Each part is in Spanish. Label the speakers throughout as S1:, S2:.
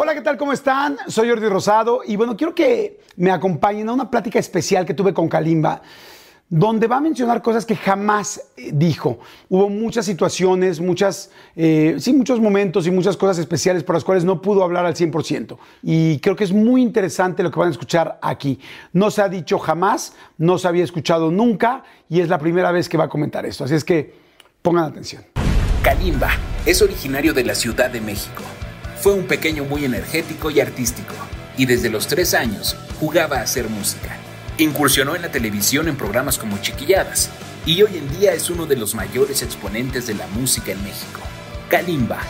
S1: Hola, ¿qué tal? ¿Cómo están? Soy Jordi Rosado y bueno, quiero que me acompañen a una plática especial que tuve con Kalimba, donde va a mencionar cosas que jamás eh, dijo. Hubo muchas situaciones, muchas, eh, sí, muchos momentos y muchas cosas especiales por las cuales no pudo hablar al 100%. Y creo que es muy interesante lo que van a escuchar aquí. No se ha dicho jamás, no se había escuchado nunca y es la primera vez que va a comentar esto. Así es que pongan atención.
S2: Kalimba es originario de la Ciudad de México. Fue un pequeño muy energético y artístico, y desde los tres años jugaba a hacer música. Incursionó en la televisión en programas como Chiquilladas, y hoy en día es uno de los mayores exponentes de la música en México. Kalimba.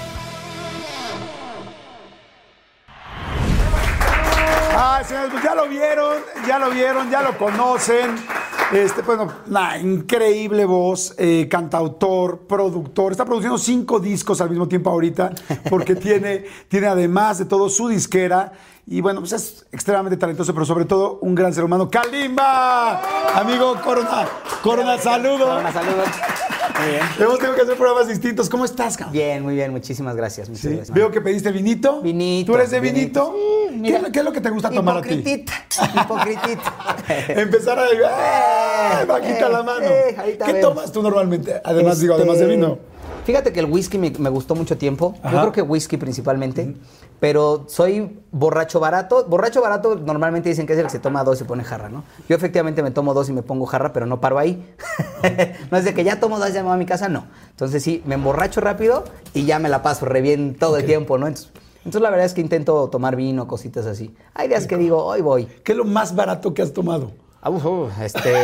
S1: Ah, señores, pues ya lo vieron, ya lo vieron, ya lo conocen. Este, bueno, una increíble voz, eh, cantautor, productor. Está produciendo cinco discos al mismo tiempo ahorita, porque tiene, tiene además de todo su disquera. Y bueno, pues es extremadamente talentoso, pero sobre todo un gran ser humano. ¡Kalimba! Amigo Corona, Corona, saludos.
S3: Corona, saludos. Muy bien.
S1: Hemos tenido que hacer programas distintos. ¿Cómo estás, cabrón?
S3: Bien, muy bien, muchísimas gracias. Muchas
S1: Sí.
S3: gracias,
S1: Veo que pediste vinito.
S3: Vinito,
S1: ¿Tú eres de
S3: vinito.
S1: vinito? ¿Qué, es lo- qué es lo que te gusta tomar a ti?
S3: Hipocritita, hipocritita.
S1: Empezar a... ¡Eh! Bajita
S3: Eh,
S1: la mano.
S3: eh,
S1: ¿Qué tomas tú normalmente? Además, digo,
S3: Este,
S1: además de vino.
S3: Fíjate que el whisky me, me gustó mucho tiempo.
S1: Ajá.
S3: Yo creo que whisky principalmente. Pero soy borracho barato. Borracho barato normalmente dicen que es el que se toma dos y se pone jarra, ¿no? Yo efectivamente me tomo dos y me pongo jarra, pero no paro ahí. no es de que ya tomo dos, ya me voy a mi casa, no. Entonces sí, me emborracho rápido y ya me la paso re bien todo el tiempo, ¿no? Entonces, entonces la verdad es que intento tomar vino, cositas así. Hay días que digo, hoy voy.
S1: ¿Qué es lo más barato que has tomado?
S3: Uf, este.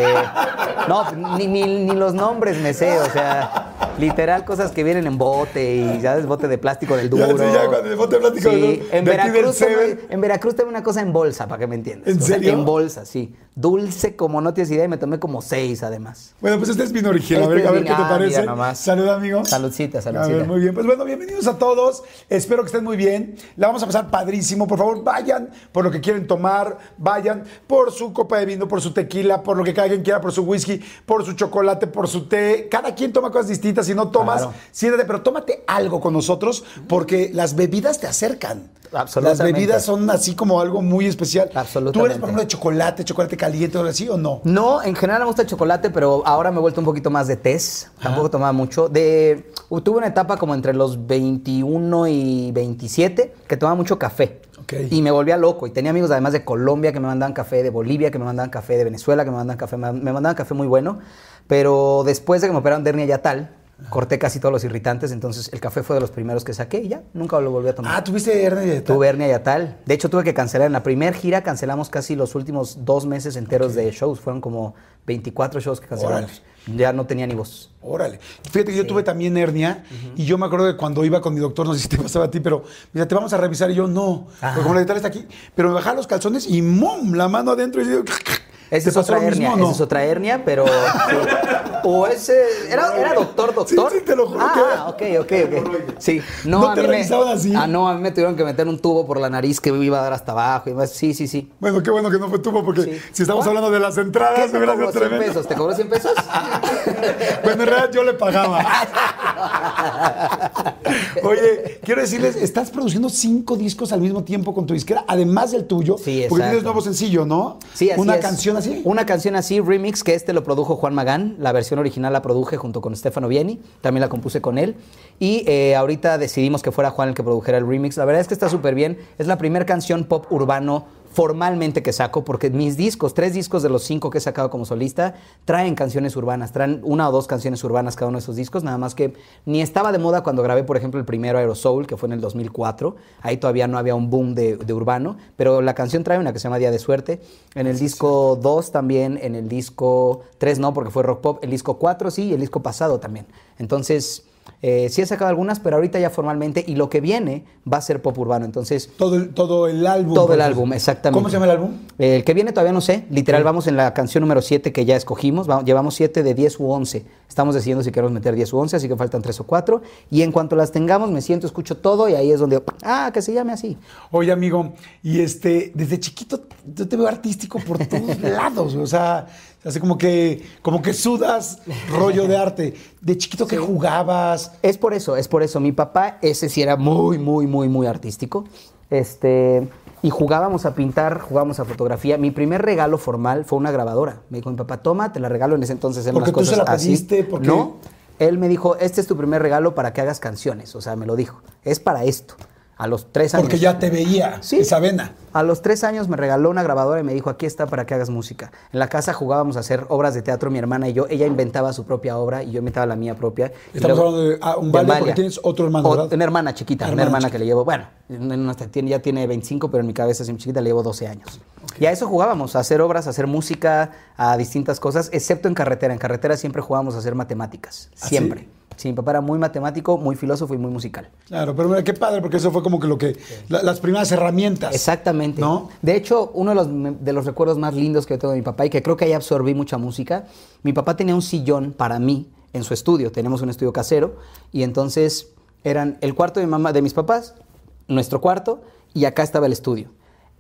S3: No, ni, ni, ni los nombres me sé, o sea, literal cosas que vienen en bote y, ¿sabes? Bote de plástico del
S1: Ya,
S3: duro.
S1: ya, cuando el bote de plástico
S3: Sí,
S1: del-
S3: en
S1: del
S3: Veracruz, en Veracruz tomé una cosa en bolsa, para que me entiendas.
S1: ¿En
S3: O sea,
S1: serio?
S3: en bolsa, sí. Dulce como no tienes idea y me tomé como seis además.
S1: Bueno, pues este es vino original. a ver,
S3: Este
S1: a ver
S3: vino-
S1: qué te
S3: ah,
S1: parece. Salud, amigo.
S3: Saludcita,
S1: A
S3: saludcita.
S1: ver, muy bien. Pues bueno, bienvenidos a todos. Espero que estén muy bien. La vamos a pasar padrísimo. Por favor, vayan por lo que quieren tomar. Vayan por su copa de vino, por su tequila, por lo que cada quien quiera, por su whisky, por su chocolate, por su té. Cada quien toma cosas distintas. Si no tomas,
S3: Claro.
S1: siéntate, pero tómate algo con nosotros porque las bebidas te acercan. Las
S3: Absolutamente.
S1: bebidas son así como algo muy especial. ¿Tú eres,
S3: Absolutamente.
S1: por ejemplo, de chocolate, chocolate caliente o algo así o no?
S3: No, en general me gusta el chocolate, pero ahora me he vuelto un poquito más de tés. Tampoco tomaba mucho. De, tuve una etapa como entre los 21 y 27 que tomaba mucho café. Y me volvía loco. Y tenía amigos además de Colombia que me mandaban café, de Bolivia que me mandaban café, de Venezuela que me mandaban café. Me mandaban café muy bueno. Pero después de que me operaron de hernia yatal, corté casi todos los irritantes. Entonces el café fue de los primeros que saqué y ya, nunca lo volví a tomar.
S1: Ah, tuviste hernia de
S3: Tuve hernia yatal. De hecho, tuve que cancelar. En la primera gira cancelamos casi los últimos dos meses enteros de shows. Fueron como 24 shows que cancelamos. Ya no tenía ni voz.
S1: Órale. Fíjate que yo tuve también hernia y yo me acuerdo de cuando iba con mi doctor, no sé si te pasaba a ti, pero decía, te vamos a revisar y yo no. Porque como la dental está aquí. Pero me bajaba los calzones y ¡mum! La mano adentro y yo.
S3: Esa
S1: ¿te
S3: es otra
S1: mismo
S3: hernia.
S1: no?
S3: Esa es otra hernia, pero. O ese. ¿Era, era doctor, doctor?
S1: Sí, sí, te lo juro
S3: Ah,
S1: que-
S3: ok, ok, ok. Sí. No,
S1: ¿No
S3: a
S1: te
S3: mí me-
S1: así?
S3: Ah, no, a mí me tuvieron que meter un tubo por la nariz que me iba a dar hasta abajo. Y más. Sí, sí, sí.
S1: Bueno, qué bueno que no fue tubo, porque
S3: Sí.
S1: si estamos hablando de las
S3: ¿Qué
S1: entradas, me
S3: te
S1: hubiera sido
S3: 100
S1: tremendo.
S3: pesos? ¿Te cobró 100 pesos?
S1: Bueno, en realidad yo le pagaba. Oye, quiero decirles, estás produciendo cinco discos al mismo tiempo con tu disquera, además del tuyo.
S3: Sí,
S1: Porque tienes
S3: exacto.
S1: nuevo sencillo, ¿no?
S3: Sí, así
S1: Una
S3: es.
S1: canción
S3: Una canción así, remix, que este lo produjo Juan Magán. La versión original la produje junto con Stefano Vieni. También la compuse con él. Y eh, ahorita decidimos que fuera Juan el que produjera el remix. La verdad es que está súper bien. Es la primera canción pop urbano formalmente que saco, porque mis discos, tres discos de los cinco que he sacado como solista, traen canciones urbanas, traen una o dos canciones urbanas cada uno de esos discos, nada más que ni estaba de moda cuando grabé, por ejemplo, el primero Aerosoul, que fue en el 2004, ahí todavía no había un boom de, de urbano, pero la canción trae una que se llama Día de Suerte, en el disco 2 también, en el disco 3 no, porque fue rock pop, el disco 4 sí, y el disco pasado también. Entonces... Eh, sí he sacado algunas, pero ahorita ya formalmente. Y lo que viene va a ser pop urbano. Entonces,
S1: Todo el, todo el álbum.
S3: todo el álbum, exactamente.
S1: ¿Cómo se llama el álbum?
S3: El que viene todavía no sé. Literal, vamos en la canción número 7 que ya escogimos. Va- llevamos 7 de 10 u 11. Estamos decidiendo si queremos meter 10 u 11, así que faltan 3 o 4. Y en cuanto las tengamos, me siento, escucho todo y ahí es donde, ah, que se llame así.
S1: Oye, amigo, y este, desde chiquito yo te veo artístico por todos lados, o sea, hace como que, como que sudas rollo de arte. De chiquito que jugabas.
S3: Es por eso, es por eso. Mi papá, ese sí era muy, muy, muy, muy artístico. Este, y jugábamos a pintar, jugábamos a fotografía. Mi primer regalo formal fue una grabadora. Me dijo mi papá, toma, te la regalo en ese entonces. eran
S1: Porque
S3: las
S1: tú se la
S3: así.
S1: pediste, porque-
S3: No, él me dijo, este es tu primer regalo para que hagas canciones. O sea, me lo dijo. Es para esto. A los tres años.
S1: Porque ya te veía
S3: Sí.
S1: esa vena.
S3: A los tres años me regaló una grabadora y me dijo, aquí está para que hagas música. En la casa jugábamos a hacer obras de teatro, mi hermana y yo. Ella inventaba su propia obra y yo inventaba la mía propia.
S1: Estamos
S3: luego-
S1: hablando de ah, un vale porque tienes otro hermano.
S3: Una hermana chiquita,
S1: Hermana
S3: una hermana
S1: chiquita.
S3: que le llevo, bueno, ya tiene 25, pero en mi cabeza es muy chiquita, le llevo 12 años. Y a eso jugábamos, a hacer obras, a hacer música, a distintas cosas, excepto en carretera. En carretera siempre jugábamos a hacer matemáticas,
S1: ¿Ah,
S3: siempre.
S1: sí?
S3: Sí, mi papá era muy matemático, muy filósofo y muy musical.
S1: Claro, pero mira, qué padre, porque eso fue como que lo que, la- las primeras herramientas.
S3: Exactamente.
S1: ¿No?
S3: De hecho, uno de los, de los recuerdos más lindos que yo tengo de mi papá y que creo que ahí absorbí mucha música, mi papá tenía un sillón para mí en su estudio. Tenemos un estudio casero y entonces eran el cuarto de mi mamá, de mis papás, nuestro cuarto y acá estaba el estudio.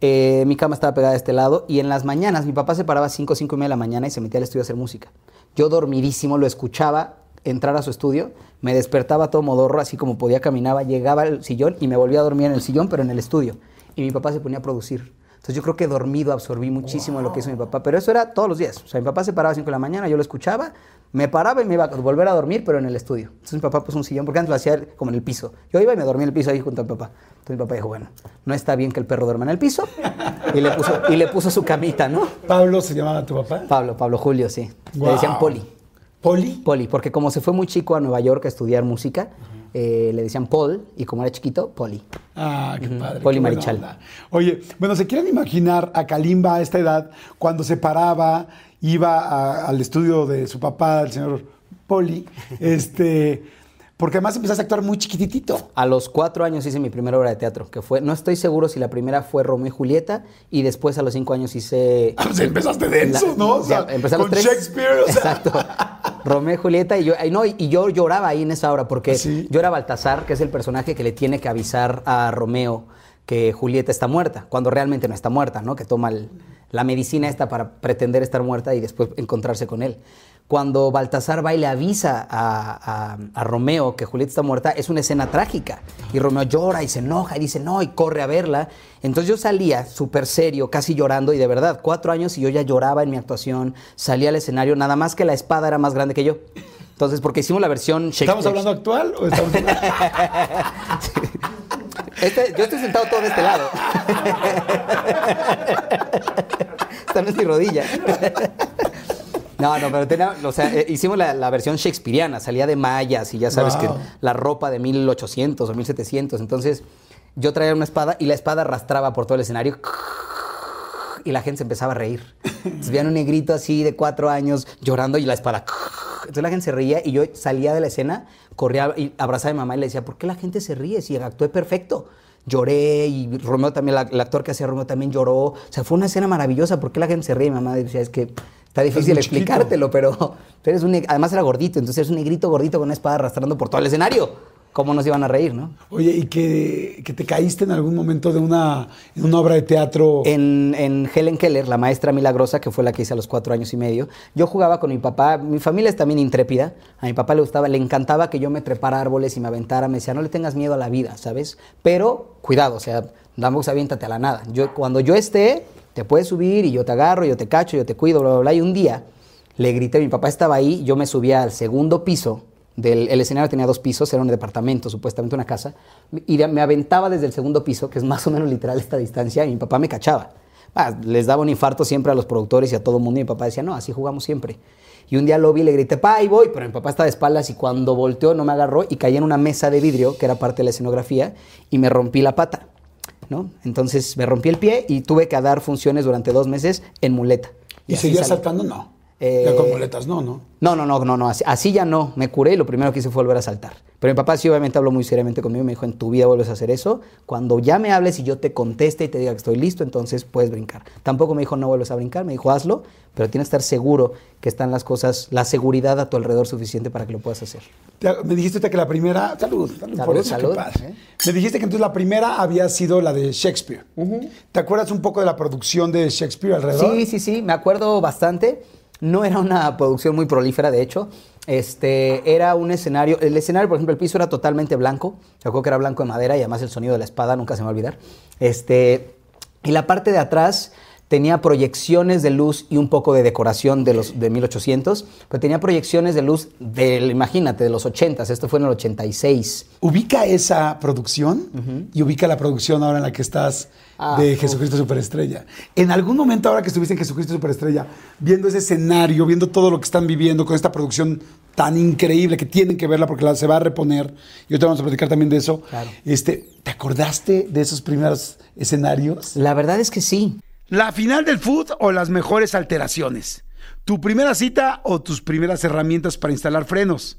S3: Eh, mi cama estaba pegada a este lado y en las mañanas mi papá se paraba a 5, 5 y media de la mañana y se metía al estudio a hacer música. Yo dormidísimo lo escuchaba entrar a su estudio, me despertaba todo modorro, así como podía caminaba, llegaba al sillón y me volvía a dormir en el sillón, pero en el estudio. Y mi papá se ponía a producir. Entonces yo creo que dormido absorbí muchísimo de lo que hizo mi papá, pero eso era todos los días. O sea, mi papá se paraba a 5 de la mañana, yo lo escuchaba, me paraba y me iba a volver a dormir, pero en el estudio. Entonces mi papá puso un sillón, porque antes lo hacía como en el piso. Yo iba y me dormía en el piso ahí junto a mi papá. Entonces mi papá dijo, bueno, no está bien que el perro duerma en el piso. Y le puso, y le puso su camita, ¿no?
S1: Pablo se llamaba tu papá.
S3: Pablo, Pablo Julio, sí. Le decían Poli.
S1: Poli.
S3: Poli, porque como se fue muy chico a Nueva York a estudiar música, eh, le decían Paul y como era chiquito, Poli.
S1: Ah, qué padre.
S3: Poli
S1: qué
S3: Marichal.
S1: Oye, bueno, ¿se quieren imaginar a Kalimba a esta edad cuando se paraba, iba a- al estudio de su papá, el señor Poli? Este, porque además empezaste a actuar muy chiquititito.
S3: A los cuatro años hice mi primera obra de teatro, que fue, no estoy seguro si la primera fue Romeo y Julieta, y después a los cinco años hice...
S1: O sea, empezaste denso,
S3: la-
S1: ¿no? O sea,
S3: ya, empecé a los
S1: con
S3: tres.
S1: Shakespeare, o sea.
S3: Exacto. Romeo y Julieta, y yo, no, y, yo lloraba ahí en esa obra, porque
S1: ¿Ah, sí?
S3: yo era Baltasar, que es el personaje que le tiene que avisar a Romeo que Julieta está muerta, cuando realmente no está muerta, ¿no? Que toma el- la medicina esta para pretender estar muerta y después encontrarse con él. Cuando Baltasar va y le avisa a, a- a Romeo que Julieta está muerta, es una escena trágica. Y Romeo llora y se enoja y dice no, y corre a verla. Entonces yo salía súper serio, casi llorando, y de verdad, cuatro años y yo ya lloraba en mi actuación, salía al escenario, nada más que la espada era más grande que yo. Entonces, porque hicimos la versión Shakespeare.
S1: ¿Estamos hablando actual o estamos
S3: Este- yo estoy sentado todo de este lado. Esta no es mi rodilla. No, no, pero tenía, o sea, eh, hicimos la, la versión shakespeariana, salía de mayas y ya sabes
S1: Wow.
S3: que la ropa de 1800 o 1700. Entonces, yo traía una espada y la espada arrastraba por todo el escenario y la gente se empezaba a reír. Entonces, veían un negrito así de cuatro años llorando y la espada. Entonces la gente se reía y yo salía de la escena, corría y abrazaba a mi mamá y le decía, ¿por qué la gente se ríe si actué perfecto? Lloré y Romeo también, la- el actor que hacía Romeo también lloró. O sea, fue una escena maravillosa. ¿Por qué la gente se ríe? Mi mamá decía, es que está difícil explicártelo, pero eres un además era gordito, entonces eres un negrito gordito con una espada arrastrando por todo el escenario. ¿Cómo nos iban a reír, no?
S1: Oye, ¿y que, que te caíste en algún momento de una, en una obra de teatro?
S3: En, en Helen Keller, la maestra milagrosa, que fue la que hice a los cuatro años y medio, yo jugaba con mi papá. Mi familia es también intrépida. A mi papá le gustaba, le encantaba que yo me trepara árboles y me aventara. Me decía, no le tengas miedo a la vida, ¿sabes? Pero cuidado, o sea, damos aviéntate a la nada. Yo, cuando yo esté, te puedes subir y yo te agarro, yo te cacho, yo te cuido, bla, bla, bla. Y un día le grité, mi papá estaba ahí, yo me subía al segundo piso. Del, el escenario tenía dos pisos, era un departamento, supuestamente una casa, y me aventaba desde el segundo piso, que es más o menos literal esta distancia, y mi papá me cachaba. Ah, les daba un infarto siempre a los productores y a todo el mundo, y mi papá decía, no, así jugamos siempre. Y un día lo vi le grité, pa, ahí voy, pero mi papá estaba de espaldas y cuando volteó no me agarró y caí en una mesa de vidrio, que era parte de la escenografía, y me rompí la pata. ¿No? Entonces me rompí el pie y tuve que dar funciones durante dos meses en muleta.
S1: ¿Y seguías
S3: salí.
S1: saltando? No. Ya
S3: Eh,
S1: con muletas, no, no.
S3: no, no, no, no, no, así, así ya no. Me curé y lo primero que hice fue volver a saltar. Pero mi papá sí obviamente habló muy seriamente conmigo y me dijo, en tu vida vuelves a hacer eso. Cuando ya me hables y yo te conteste y te diga que estoy listo, entonces puedes brincar. Tampoco me dijo, no vuelves a brincar, me dijo, hazlo, pero tienes que estar seguro que están las cosas, la seguridad a tu alrededor suficiente para que lo puedas hacer.
S1: Me dijiste que la primera. Salud, salud,
S3: Salud,
S1: por eso,
S3: salud.
S1: qué padre. Me dijiste que entonces la primera había sido la de Shakespeare. ¿Te acuerdas un poco de la producción de Shakespeare alrededor?
S3: Sí, sí, sí, me acuerdo bastante. No era una producción muy prolífera, de hecho. Este, era un escenario, el escenario, por ejemplo, el piso era totalmente blanco. Yo creo que era blanco de madera y además el sonido de la espada nunca se me va a olvidar. Este, y la parte de atrás tenía proyecciones de luz y un poco de decoración de los de 1800, pero tenía proyecciones de luz del, imagínate, de los 80s. Esto fue en el 86.
S1: Ubica esa producción y ubica la producción ahora en la que estás
S3: Ah,
S1: de. Jesucristo Superestrella. En algún momento ahora que estuviste en Jesucristo Superestrella, viendo ese escenario, viendo todo lo que están viviendo con esta producción tan increíble que tienen que verla porque la, se va a reponer, y ahorita vamos a platicar también de eso,
S3: Claro.
S1: este, ¿te acordaste de esos primeros escenarios?
S3: La verdad es que sí.
S1: La final del food o las mejores alteraciones. Tu primera cita o tus primeras herramientas para instalar frenos.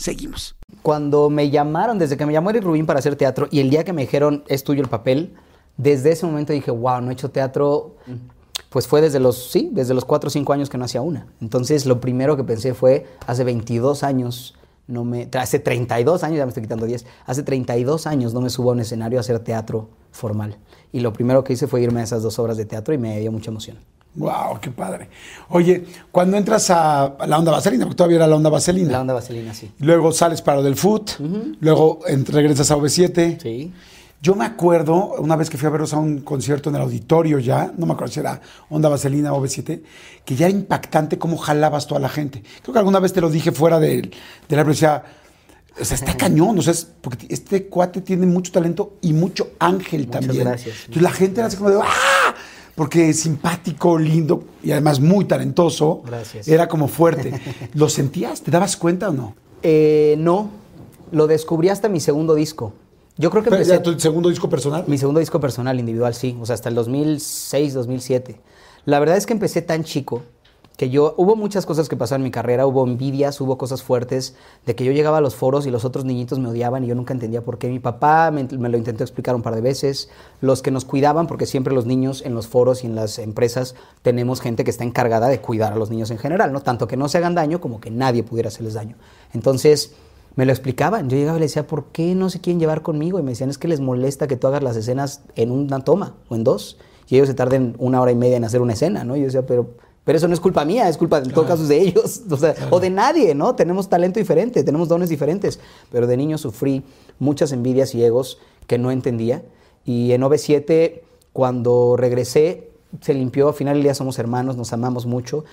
S1: Seguimos.
S3: Cuando me llamaron, desde que me llamó Eric Rubín para hacer teatro y el día que me dijeron es tuyo el papel, desde ese momento dije, wow, no he hecho teatro. Pues fue desde los, sí, desde los 4 o 5 años que no hacía una. Entonces lo primero que pensé fue, hace 22 años, no me, hace 32 años, ya me estoy quitando 10, hace 32 años no me subo a un escenario a hacer teatro formal. Y lo primero que hice fue irme a esas dos obras de teatro y me dio mucha emoción.
S1: Wow, qué padre. Oye, cuando entras a la onda vaselina, porque todavía era la onda vaselina.
S3: La onda vaselina, sí.
S1: Luego sales para lo del foot, luego regresas a OV7.
S3: Sí.
S1: Yo me acuerdo, una vez que fui a verlos a un concierto en el auditorio ya, no me acuerdo si era Onda Vaselina o OV7, que ya era impactante cómo jalabas toda la gente. Creo que alguna vez te lo dije fuera del- de, la decía, o sea, está cañón, o sea, es- porque este cuate tiene mucho talento y mucho ángel
S3: Muchas
S1: también.
S3: gracias.
S1: Entonces la gente era así como de, ¡ah! Porque simpático, lindo y además muy talentoso.
S3: Gracias.
S1: Era como fuerte. ¿Lo sentías? ¿Te dabas cuenta o no?
S3: Eh, no, lo descubrí hasta mi segundo disco. Yo creo que empecé...
S1: tu segundo disco personal.
S3: Mi segundo disco personal, individual, sí. O sea, hasta el 2006, 2007. La verdad es que empecé tan chico que yo... Hubo muchas cosas que pasaron en mi carrera. Hubo envidias, hubo cosas fuertes. De que yo llegaba a los foros y los otros niñitos me odiaban y yo nunca entendía por qué. Mi papá me, lo intentó explicar un par de veces. Los que nos cuidaban, porque siempre los niños en los foros y en las empresas tenemos gente que está encargada de cuidar a los niños en general, ¿no? Tanto que no se hagan daño como que nadie pudiera hacerles daño. Entonces... Me lo explicaban. Yo llegaba y le decía, ¿por qué no se quieren llevar conmigo? Y me decían, es que les molesta que tú hagas las escenas en una toma o en dos. Y ellos se tarden una hora y media en hacer una escena, ¿no? Y yo decía, pero, pero eso no es culpa mía, es culpa, en todo caso, de ellos. O, sea, o de nadie, ¿no? Tenemos talento diferente, tenemos dones diferentes. Pero de niño sufrí muchas envidias y egos que no entendía. Y en OV7, cuando regresé, se limpió. Al final del día somos hermanos, nos amamos mucho.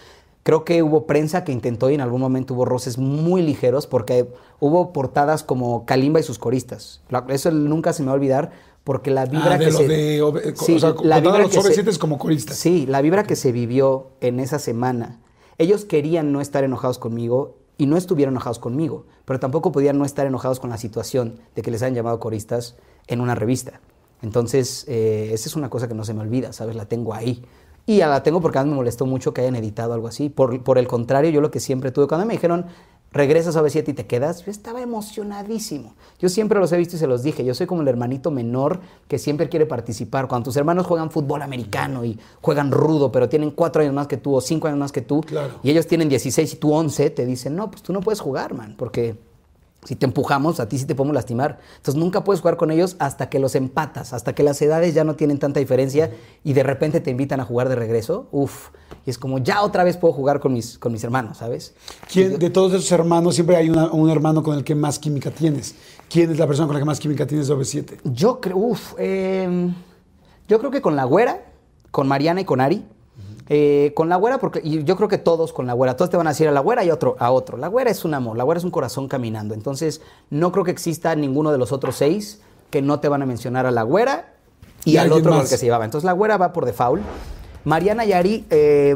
S3: Creo que hubo prensa que intentó y en algún momento hubo roces muy ligeros porque hubo portadas como Kalimba y sus coristas. Eso nunca se me va a olvidar porque la vibra
S1: Ah, de
S3: que
S1: lo
S3: se...
S1: de
S3: Sí,
S1: o sea,
S3: la vibra
S1: los
S3: que se-
S1: OV7 como coristas.
S3: Sí, la vibra que se vivió en esa semana. Ellos querían no estar enojados conmigo y no estuvieron enojados conmigo, pero tampoco podían no estar enojados con la situación de que les hayan llamado coristas en una revista. Entonces, eh, esa es una cosa que no se me olvida, ¿sabes? La tengo ahí. Y la tengo porque a mí me molestó mucho que hayan editado algo así. Por, por el contrario, yo lo que siempre tuve, cuando me dijeron, regresas a B7 y te quedas, yo estaba emocionadísimo. Yo siempre los he visto y se los dije, yo soy como el hermanito menor que siempre quiere participar. Cuando tus hermanos juegan fútbol americano y juegan rudo, pero tienen cuatro años más que tú o cinco años más que tú,
S1: Claro.
S3: y ellos tienen 16 y tú 11, te dicen, no, pues tú no puedes jugar, man, porque si te empujamos, a ti sí te podemos lastimar. Entonces nunca puedes jugar con ellos hasta que los empatas, hasta que las edades ya no tienen tanta diferencia y de repente te invitan a jugar de regreso. Uf, y es como ya otra vez puedo jugar con mis, con mis hermanos, ¿sabes?
S1: ¿Quién, de todos esos hermanos, siempre hay una- un hermano con el que más química tienes. ¿Quién es la persona con la que más química tienes de OV7?
S3: Yo creo, uf, eh, yo creo que con la güera, con Mariana y con Ari. Eh, con la güera, porque y yo creo que todos con la güera, todos te van a decir a la güera y otro a otro. La güera es un amor, la güera es un corazón caminando. Entonces, no creo que exista ninguno de los otros seis que no te van a mencionar a la güera y,
S1: Y
S3: al otro con el
S1: más.
S3: que se llevaba. Entonces, la güera va por default. Mariana y Ari eh,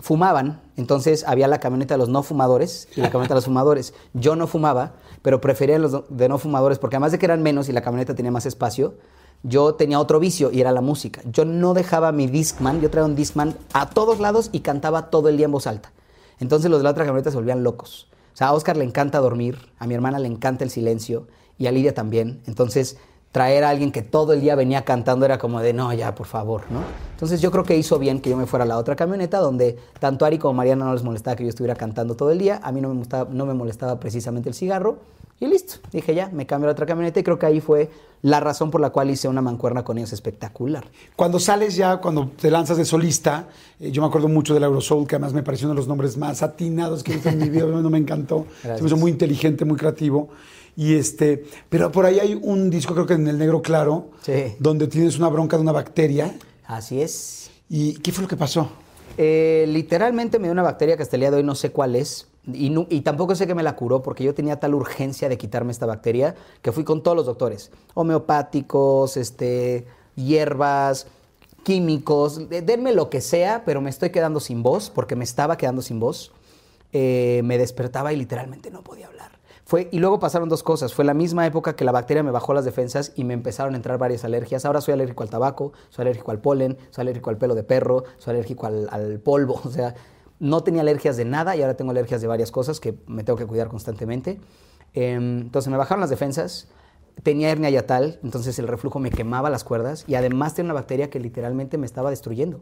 S3: fumaban, entonces había la camioneta de los no fumadores y la camioneta de los fumadores. Yo no fumaba, pero prefería los de no fumadores porque además de que eran menos y la camioneta tenía más espacio, yo tenía otro vicio y era la música. Yo no dejaba mi Discman, yo traía un Discman a todos lados y cantaba todo el día en voz alta. Entonces los de la otra camioneta se volvían locos. O sea, a Oscar le encanta dormir, a mi hermana le encanta el silencio y a Lidia también. Entonces traer a alguien que todo el día venía cantando era como de, no, ya, por favor, ¿no? Entonces yo creo que hizo bien que yo me fuera a la otra camioneta donde tanto Ari como Mariana no les molestaba que yo estuviera cantando todo el día, a mí no me, no me molestaba precisamente el cigarro y listo. Dije ya, me cambio a la otra camioneta y creo que ahí fue la razón por la cual hice una mancuerna con ellos espectacular.
S1: Cuando sales ya, cuando te lanzas de solista, eh, yo me acuerdo mucho del Eurosoul, que además me pareció uno de los nombres más atinados que he visto en mi vida, no me encantó. Se me hizo
S3: Gracias.
S1: muy inteligente, muy creativo. Y este, pero por ahí hay un disco, creo que en el negro claro,
S3: Sí.
S1: donde tienes una bronca de una bacteria.
S3: Así es.
S1: ¿Y qué fue lo que pasó?
S3: Eh, literalmente me dio una bacteria que hasta el día de hoy no sé cuál es. Y, tampoco sé que me la curó porque yo tenía tal urgencia de quitarme esta bacteria que fui con todos los doctores. Homeopáticos, este, hierbas, químicos, de- denme lo que sea, pero me estoy quedando sin voz porque me estaba quedando sin voz. Eh, me despertaba y literalmente no podía hablar. Fue, y luego pasaron dos cosas. Fue la misma época que la bacteria me bajó las defensas y me empezaron a entrar varias alergias. Ahora soy alérgico al tabaco, soy alérgico al polen, soy alérgico al pelo de perro, soy alérgico al, al polvo. O sea, no tenía alergias de nada y ahora tengo alergias de varias cosas que me tengo que cuidar constantemente. Em, entonces me bajaron las defensas. Tenía hernia yatal, entonces el reflujo me quemaba las cuerdas y además tenía una bacteria que literalmente me estaba destruyendo.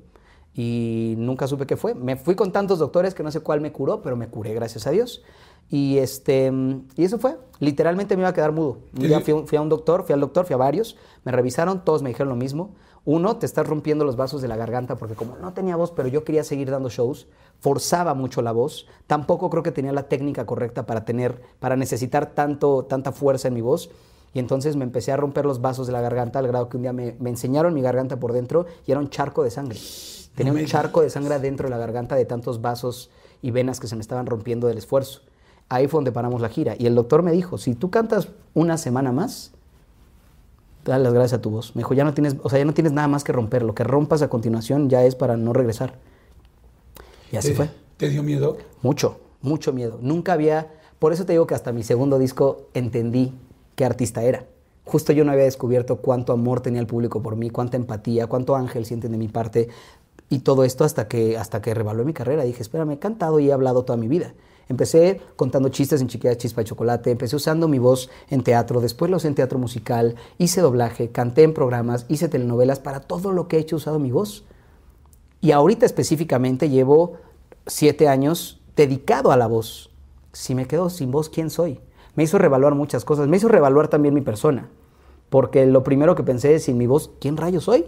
S3: Y nunca supe qué fue. Me fui con tantos doctores que no sé cuál me curó, pero me curé, gracias a Dios. Y, este, y eso fue. Literalmente me iba a quedar mudo. Día fui, fui a un doctor, fui al doctor, fui a varios, me revisaron, todos me dijeron lo mismo. Uno, te estás rompiendo los vasos de la garganta porque como no tenía voz, pero yo quería seguir dando shows, forzaba mucho la voz. Tampoco creo que tenía la técnica correcta para tener, para necesitar tanto, tanta fuerza en mi voz. Y entonces me empecé a romper los vasos de la garganta al grado que un día me, me enseñaron mi garganta por dentro y era un charco de sangre. Tenía un charco de sangre dentro de la garganta de tantos vasos y venas que se me estaban rompiendo del esfuerzo. Ahí fue donde paramos la gira. Y el doctor me dijo, si tú cantas una semana más, dale las gracias a tu voz. Me dijo, ya no tienes, o sea, ya no tienes nada más que romper. Lo que rompas a continuación ya es para no regresar. Y así
S1: ¿Te-
S3: fue.
S1: ¿Te dio miedo?
S3: Mucho, mucho miedo. Nunca había, por eso te digo que hasta mi segundo disco entendí qué artista era. Justo yo no había descubierto cuánto amor tenía el público por mí, cuánta empatía, cuánto ángel sienten de mi parte y todo esto hasta que hasta que revalué mi carrera. Dije, espérame, he cantado y he hablado toda mi vida. Empecé contando chistes en Chiquilla Chispa de Chocolate, empecé usando mi voz en teatro, después lo usé en teatro musical, hice doblaje, canté en programas, hice telenovelas, para todo lo que he hecho he usado mi voz. Y ahorita específicamente llevo siete años dedicado a la voz. Si me quedo sin voz, ¿quién soy? Me hizo revaluar muchas cosas, me hizo revaluar también mi persona. Porque lo primero que pensé es, sin mi voz, ¿quién rayos soy?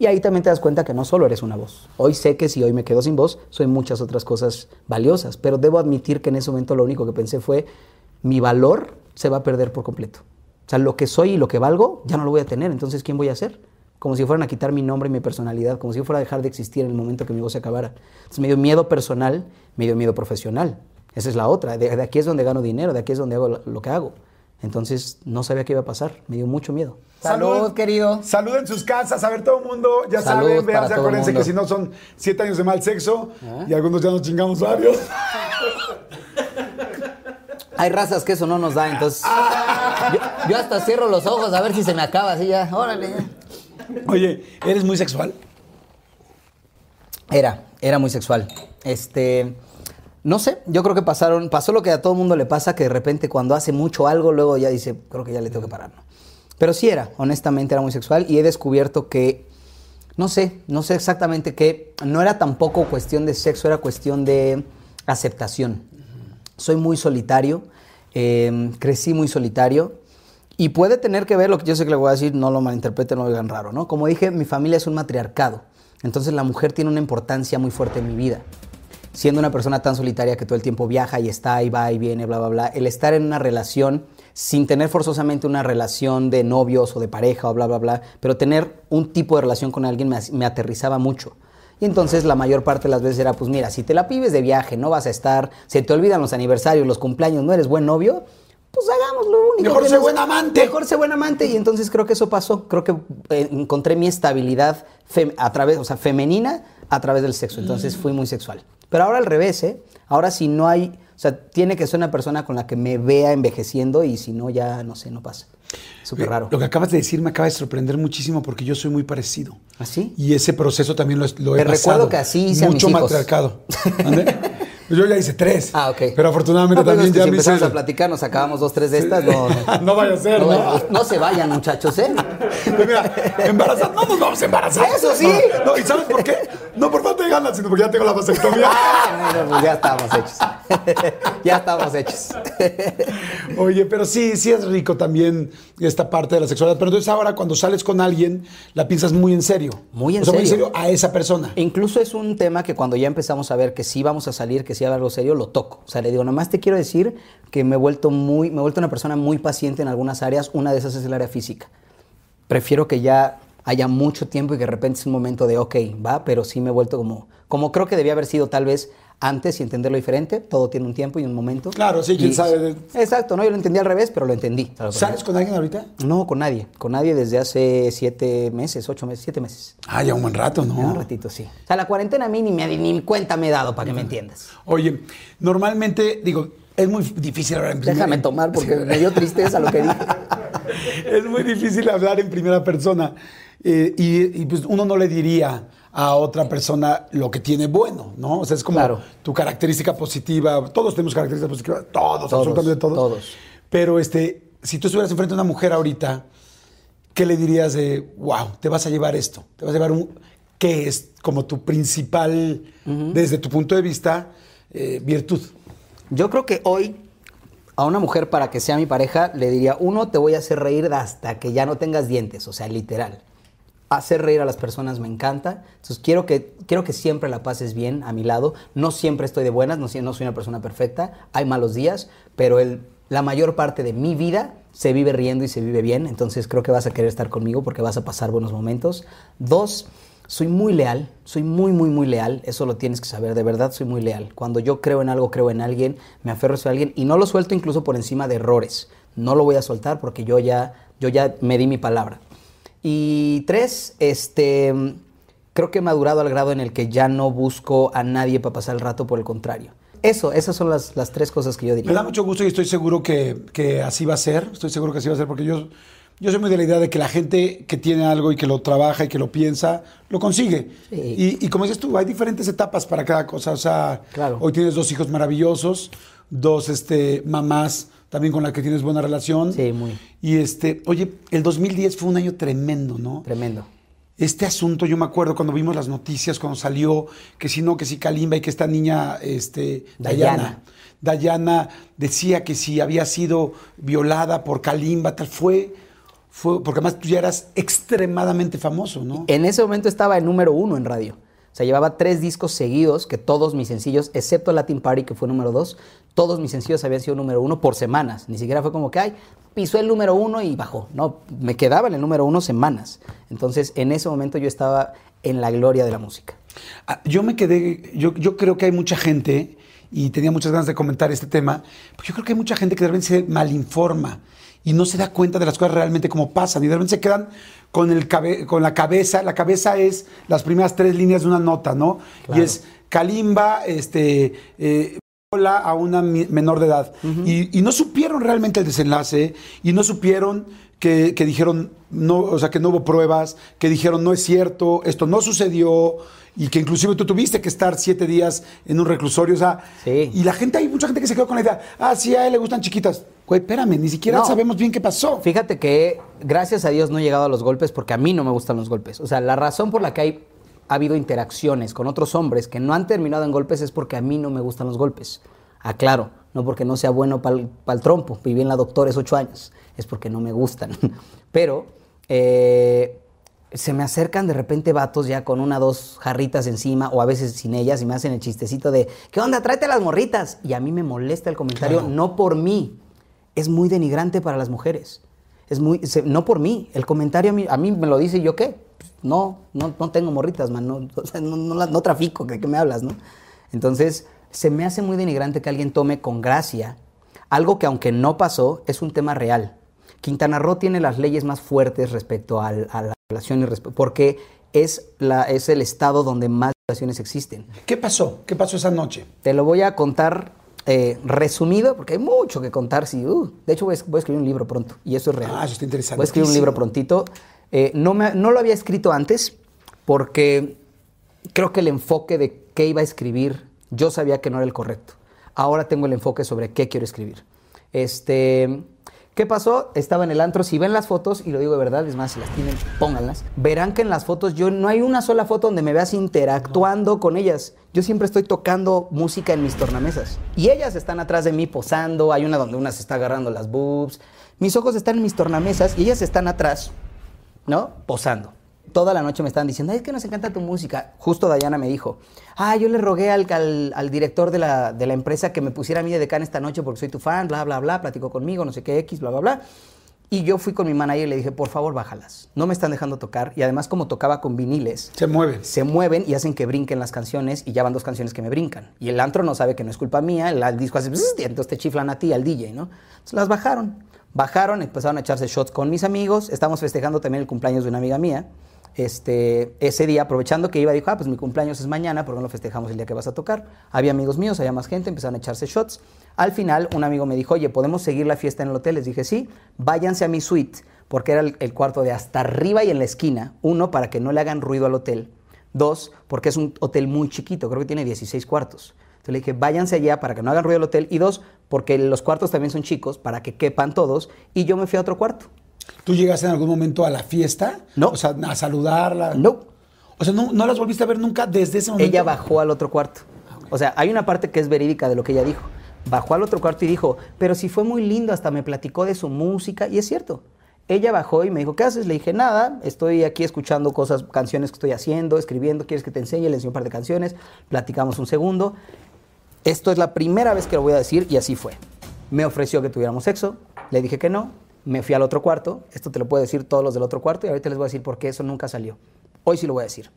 S3: Y ahí también te das cuenta que no solo eres una voz. Hoy sé que si hoy me quedo sin voz, soy muchas otras cosas valiosas. Pero debo admitir que en ese momento lo único que pensé fue, mi valor se va a perder por completo. O sea, lo que soy y lo que valgo ya no lo voy a tener. Entonces, ¿quién voy a ser? como si fueran a quitar mi nombre y mi personalidad, como si yo fuera a dejar de existir en el momento que mi voz se acabara. Entonces me dio miedo personal, me dio miedo profesional. Esa es la otra. De, aquí es donde gano dinero, de aquí es donde hago lo que hago. Entonces no sabía qué iba a pasar, me dio mucho miedo.
S1: Salud,
S3: querido.
S1: Salud en sus casas. A ver, todo el mundo, ya
S3: Salud
S1: saben,
S3: para
S1: vean, acuérdense que si no son siete años de mal sexo
S3: Ah.
S1: y algunos ya nos chingamos varios.
S3: Hay razas que eso no nos da, entonces. Yo, yo hasta cierro los ojos a ver si se me acaba así ya. Órale.
S1: Oye, ¿eres muy sexual?
S3: Era, era muy sexual. Este. No sé, yo creo que pasaron, pasó lo que a todo mundo le pasa, que de repente cuando hace mucho algo, luego ya dice, creo que ya le tengo que parar. Pero sí era, honestamente era muy sexual y he descubierto que, no sé, no sé exactamente qué, no era tampoco cuestión de sexo, era cuestión de aceptación. Soy muy solitario, eh, crecí muy solitario y puede tener que ver lo que yo sé que le voy a decir, no lo malinterpreten, no lo digan raro, ¿no? Como dije, mi familia es un matriarcado, entonces la mujer tiene una importancia muy fuerte en mi vida siendo una persona tan solitaria que todo el tiempo viaja y está y va y viene, bla, bla, bla, el estar en una relación sin tener forzosamente una relación de novios o de pareja o bla, bla, bla, pero tener un tipo de relación con alguien me, me aterrizaba mucho. Y entonces la mayor parte de las veces era, pues mira, si te la pides de viaje, no vas a estar, se te olvidan los aniversarios, los cumpleaños, no eres buen novio, pues hagamos lo único.
S1: Mejor
S3: nos-
S1: buen amante.
S3: Mejor sé buen amante. Y entonces creo que eso pasó. Creo que eh, encontré mi estabilidad a través, o sea, femenina a través del sexo. Entonces fui muy sexual. Pero ahora al revés, ¿eh? Ahora si no hay, o sea, tiene que ser una persona con la que me vea envejeciendo y si no, ya no sé, no pasa. Súper raro.
S1: Lo que acabas de decir me acaba de sorprender muchísimo porque yo soy muy parecido.
S3: ¿Así?
S1: Y ese proceso también lo, lo he
S3: Te recuerdo que así hice a mis
S1: Mucho
S3: hijos.
S1: matriarcado. Pues yo ya hice tres.
S3: Ah, ok.
S1: Pero afortunadamente
S3: No, pero
S1: también
S3: es que
S1: ya
S3: si
S1: me
S3: empezamos
S1: hice-
S3: a platicar, nos acabamos dos, tres de estas. No,
S1: vaya a ser,
S3: No,
S1: ¿no?
S3: no se vayan, muchachos, ¿eh?
S1: Pues mira, embarazar, no nos vamos a embarazar.
S3: Eso sí.
S1: No, no, ¿y sabes por qué? No por falta de ganas, sino porque ya tengo la vasectomía.
S3: Ah, pues ya estamos hechos. ya estamos hechos.
S1: Oye, pero sí, sí es rico también esta parte de la sexualidad. Pero entonces ahora cuando sales con alguien, la piensas muy en serio.
S3: Muy en
S1: o sea, muy en
S3: serio.
S1: serio a esa persona.
S3: Incluso es un tema que cuando ya empezamos a ver que sí vamos a salir, que sí hay algo serio, lo toco. O sea, le digo, nada más te quiero decir que me he vuelto muy, me he vuelto una persona muy paciente en algunas áreas. Una de esas es el área física. Prefiero que ya haya mucho tiempo y que de repente es un momento de, ok, va, pero sí me he vuelto como, como creo que debía haber sido tal vez antes y entenderlo diferente. Todo tiene un tiempo y un momento.
S1: Claro, sí, quién
S3: Y-
S1: sabe
S3: Exacto, no, yo lo entendí al revés, pero lo entendí.
S1: ¿Sales con alguien ahorita?
S3: No, con nadie. Con nadie desde hace siete meses, ocho meses, siete meses.
S1: Ah, ya un buen rato,
S3: Ya Un
S1: ¿no?
S3: ratito, sí. O sea, la cuarentena a mí ni, me, ni cuenta me he dado, para que me entiendas.
S1: Oye, normalmente, digo, es muy difícil hablar en primera
S3: Déjame tomar porque me dio tristeza lo que dije.
S1: es muy difícil hablar en primera persona. Eh, y, y, pues uno no le diría a otra persona lo que tiene bueno, ¿no? O sea, es como
S3: Claro.
S1: tu característica positiva. Todos tenemos características positivas, todos,
S3: Todos,
S1: absolutamente todos.
S3: todos.
S1: Pero este, si tú estuvieras enfrente de una mujer ahorita, ¿qué le dirías de, wow, te vas a llevar esto? Te vas a llevar un, ¿qué es como tu principal, desde tu punto de vista, eh, virtud?
S3: Yo creo que hoy a una mujer para que sea mi pareja le diría, uno, te voy a hacer reír hasta que ya no tengas dientes, o sea, literal. Hacer reír a las personas me encanta. Entonces quiero que, quiero que siempre la pases bien a mi lado. No siempre estoy de buenas, no, no soy una persona perfecta. Hay malos días, pero el, la mayor parte de mi vida se vive riendo y se vive bien. Entonces creo que vas a querer estar conmigo porque vas a pasar buenos momentos. Dos, soy muy leal, soy muy, muy, muy leal. Eso lo tienes que saber, de verdad soy muy leal. Cuando yo creo en algo, creo en alguien, me aferro a alguien y no lo suelto incluso por encima de errores. No lo voy a soltar porque yo ya, yo ya me di mi palabra. Y tres, este, creo que he madurado al grado en el que ya no busco a nadie para pasar el rato, por el contrario. Eso, esas son las, las tres cosas que yo
S1: Me da
S3: diría.
S1: mucho gusto y estoy seguro que, que así va a ser. Estoy seguro que así va a ser porque yo, yo soy muy de la idea de que la gente que tiene algo y que lo trabaja y que lo piensa, lo consigue.
S3: Sí.
S1: Y, y como dices tú, hay diferentes etapas para cada cosa. O sea,
S3: Claro.
S1: hoy tienes dos hijos maravillosos, dos este, mamás también con las que tienes buena relación.
S3: Sí, muy.
S1: Y este, oye, el 2010 fue un año tremendo, ¿no?
S3: Tremendo.
S1: Este asunto, yo me acuerdo cuando vimos las noticias, cuando salió, que si no, que si Kalimba y que esta niña, este, Dayana. Dayana decía que si había sido violada por Kalimba, tal fue, fue, porque además tú ya eras extremadamente famoso, ¿no?
S3: En ese momento estaba en número uno en radio. O sea, llevaba tres discos seguidos, que todos mis sencillos, excepto Latin Party, que fue número dos, todos mis sencillos habían sido número uno por semanas. Ni siquiera fue como que, ay, pisó el número uno y bajó. No, me quedaba en el número uno semanas. Entonces, en ese momento yo estaba en la gloria de la música.
S1: Ah, Yo me quedé, yo, yo creo que hay mucha gente, y tenía muchas ganas de comentar este tema, pues yo creo que hay mucha gente que de repente se malinforma y no se da cuenta de las cosas realmente como pasan, y de repente se quedan con, el cabe- con la cabeza, la cabeza es las primeras tres líneas de una nota, ¿no? Y es Kalimba, este... eh, a una menor de edad. y, y no supieron realmente el desenlace y no supieron que, que dijeron, no, o sea, que no hubo pruebas, que dijeron no es cierto, esto no sucedió y que inclusive tú tuviste que estar siete días en un reclusorio. O sea,
S3: Sí.
S1: y la gente, hay mucha gente que se quedó con la idea, ah, sí, a él le gustan chiquitas. Güey, espérame, ni siquiera
S3: No.
S1: sabemos bien qué pasó.
S3: Fíjate que gracias a Dios no he llegado a los golpes porque a mí no me gustan los golpes. O sea, la razón por la que hay, ha habido interacciones con otros hombres que no han terminado en golpes es porque a mí no me gustan los golpes. Aclaro, no porque no sea bueno para el trompo. Viví en la doctores ocho años. Es porque no me gustan. Pero eh, se me acercan de repente vatos ya con una dos jarritas encima o a veces sin ellas y me hacen el chistecito de ¿qué onda? Tráete las morritas. Y a mí me molesta el comentario,
S1: Claro.
S3: no por mí. Es muy denigrante para las mujeres. Es muy, se- no por mí. El comentario a mí, a mí me lo dice y yo qué. Pues, No, no, no tengo morritas, man. No, no, no no trafico, ¿de qué me hablas, no? Entonces, se me hace muy denigrante que alguien tome con gracia algo que aunque no pasó, es un tema real. Quintana Roo tiene las leyes más fuertes respecto al- a la violación porque es, la, es el estado donde más violaciones existen.
S1: ¿Qué pasó? ¿Qué pasó esa noche?
S3: Te lo voy a contar eh, resumido, porque hay mucho que contar. Si, uh, de hecho, voy a, voy a escribir un libro pronto, y eso es real.
S1: Ah, eso está interesante.
S3: Voy a escribir un libro prontito. Eh, no, me- no lo había escrito antes, porque creo que el enfoque de qué iba a escribir, yo sabía que no era el correcto. Ahora tengo el enfoque sobre qué quiero escribir. Este, ¿Qué pasó? Estaba en el antro. Si ven las fotos, y lo digo de verdad, es más, si las tienen, pónganlas. Verán que en las fotos yo no hay una sola foto donde me veas interactuando con ellas. Yo siempre estoy tocando música en mis tornamesas. Y ellas están atrás de mí posando. Hay una donde una se está agarrando las boobs. Mis ojos están en mis tornamesas y ellas están atrás, ¿no? Posando. Toda la noche me estaban diciendo, "Ay, es que nos encanta tu música. Justo Dayana me dijo, ah, yo le rogué al, al- al director de la, de la empresa que me pusiera a mí de decán esta noche porque soy tu fan, bla, bla, bla, platicó conmigo, no sé qué, X, bla, bla, bla. Y yo fui con mi manager y le dije, por favor, bájalas. No me están dejando tocar. Y además, como tocaba con viniles,
S1: Se mueven.
S3: se mueven y hacen que brinquen las canciones y ya van dos canciones que me brincan. Y el antro no sabe que no es culpa mía, el, el disco hace y entonces te chiflan a ti, al DJ, ¿no? Entonces las bajaron. Bajaron, empezaron a echarse shots con mis amigos. Estamos festejando también el cumpleaños de una amiga mía. Este, ese día, aprovechando que iba, dijo, ah, pues mi cumpleaños es mañana, ¿por qué no lo festejamos el día que vas a tocar? Había amigos míos, había más gente, empezaron a echarse shots. Al final, un amigo me dijo, oye, ¿podemos seguir la fiesta en el hotel? Les dije, sí, váyanse a mi suite, porque era el, cuarto de hasta arriba y en la esquina. Uno, para que no le hagan ruido al hotel. Dos, porque es un hotel muy chiquito, creo que tiene 16 cuartos. Entonces le dije, váyanse allá para que no hagan ruido al hotel. Y dos, porque los cuartos también son chicos, para que quepan todos. Y yo me fui a otro cuarto.
S1: ¿Tú llegaste en algún momento a la fiesta?
S3: No.
S1: O sea, a saludarla.
S3: No.
S1: O sea, ¿no, no las volviste a ver nunca desde ese momento?
S3: Ella bajó al otro cuarto. O sea, hay una parte que es verídica de lo que ella dijo. Bajó al otro cuarto y dijo, pero si fue muy lindo, hasta me platicó de su música. Y es cierto. Ella bajó y me dijo, ¿qué haces? Le dije, nada, estoy aquí escuchando cosas, canciones que estoy haciendo, escribiendo, ¿quieres que te enseñe? Le enseñé un par de canciones, platicamos un segundo. Esto es la primera vez que lo voy a decir y así fue. Me ofreció que tuviéramos sexo, le dije que no, me fui al otro cuarto, esto te lo puedo decir todos los del otro cuarto y ahorita les voy a decir por qué eso nunca salió. Hoy sí lo voy a decir.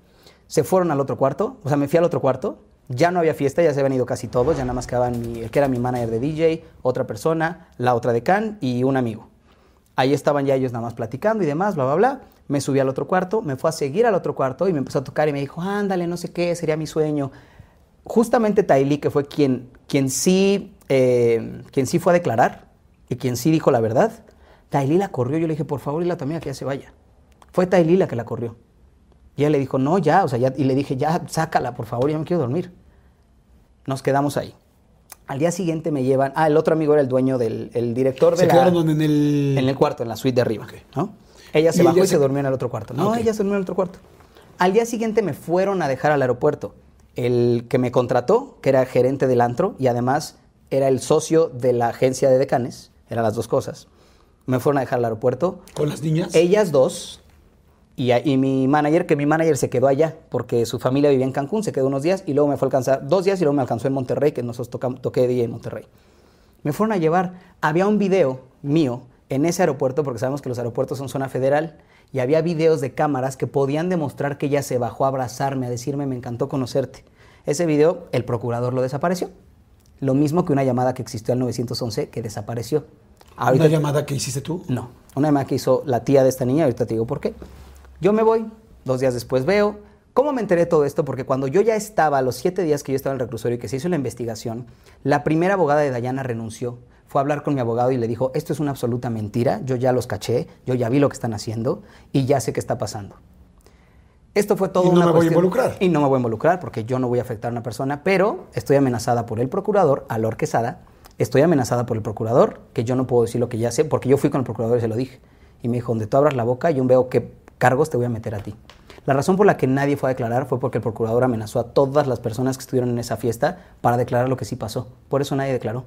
S3: Se fueron al otro cuarto, o sea, me fui al otro cuarto, ya no había fiesta, ya se habían ido casi todos, ya nada más quedaban mi- el que era mi manager de DJ, otra persona, la otra de Can y un amigo. Ahí estaban ya ellos nada más platicando y demás, bla, bla, bla. Me subí al otro cuarto, me fue a seguir al otro cuarto y me empezó a tocar y me dijo, ándale, no sé qué, sería mi sueño. Justamente Taili, que fue quien, quien, sí, eh, quien sí fue a declarar y quien sí dijo la verdad, Taili la corrió. Yo le dije, por favor, dile a tu amiga que ya se vaya. Fue Taili la que la corrió. Y ella le dijo, no, ya, o sea, ya, y le dije, ya, sácala, por favor, ya me quiero dormir. Nos quedamos ahí. Al día siguiente me llevan, ah, el otro amigo era el dueño del el director de
S1: ¿Se
S3: la...
S1: quedaron en el...?
S3: En el cuarto, en la suite de arriba. ¿no? Ella se
S1: Y
S3: bajó
S1: ella
S3: y se
S1: se-
S3: durmió en el otro cuarto. No,
S1: Ok.
S3: ella se durmió en el otro cuarto. Al día siguiente me fueron a dejar al aeropuerto. El que me contrató, que era gerente del antro y además era el socio de la agencia de decanes, eran las dos cosas. Me fueron a dejar al aeropuerto.
S1: ¿Con las niñas?
S3: Ellas dos, Y, y mi manager, que mi manager se quedó allá, porque su familia vivía en Cancún, se quedó unos días y luego me fue a alcanzar, dos días y luego me alcanzó en Monterrey, que nosotros tocam- toqué día en Monterrey. Me fueron a llevar, había un video mío en ese aeropuerto, porque sabemos que los aeropuertos son zona federal, y había videos de cámaras que podían demostrar que ella se bajó a abrazarme, a decirme, me encantó conocerte. Ese video, el procurador lo desapareció. Lo mismo que una llamada que existió al 911 que desapareció. Ahorita-
S1: ¿Una llamada que hiciste tú?
S3: no, una llamada que hizo la tía de esta niña, ahorita te digo por qué. Yo me voy, dos días después veo. ¿Cómo me enteré de todo esto? Porque cuando yo ya estaba, a los siete días que yo estaba en el reclusorio y que se hizo la investigación, la primera abogada de Dayana renunció. Fue a hablar con mi abogado y le dijo, esto es una absoluta mentira, yo ya los caché, yo ya vi lo que están haciendo y ya sé qué está pasando. Esto fue todo
S1: Y no
S3: una
S1: me voy a involucrar.
S3: Y no me voy a involucrar porque yo no voy a afectar a una persona, pero estoy amenazada por el procurador, Alor Quesada. Estoy amenazada por el procurador, que yo no puedo decir lo que ya sé, porque yo fui con el procurador y se lo dije. Y me dijo, donde tú abras la boca, yo veo qué cargos te voy a meter a ti. La razón por la que nadie fue a declarar fue porque el procurador amenazó a todas las personas que estuvieron en esa fiesta para declarar lo que sí pasó. Por eso nadie declaró.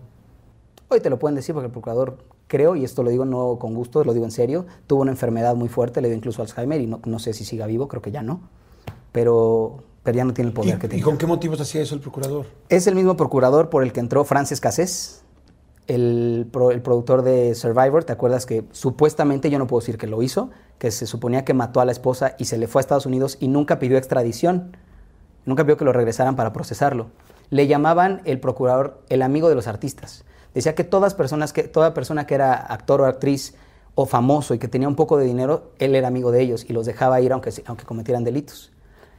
S3: Hoy te lo pueden decir porque el procurador, creo, y esto lo digo no con gusto, lo digo en serio, tuvo una enfermedad muy fuerte, le dio incluso Alzheimer y no, no sé si siga vivo, creo que ya no, pero, pero ya no tiene el poder que
S1: ¿Y, ¿Y
S3: tenía.
S1: con qué motivos hacía eso el procurador?
S3: Es el mismo procurador por el que entró Francis Cassés, el, pro- el productor de Survivor. ¿Te acuerdas que supuestamente, yo no puedo decir que lo hizo, que se suponía que mató a la esposa y se le fue a Estados Unidos y nunca pidió extradición? Nunca pidió que lo regresaran para procesarlo. Le llamaban el procurador el amigo de los artistas. Decía que todas personas que toda persona que era actor o actriz o famoso y que tenía un poco de dinero, él era amigo de ellos y los dejaba ir aunque, aunque cometieran delitos.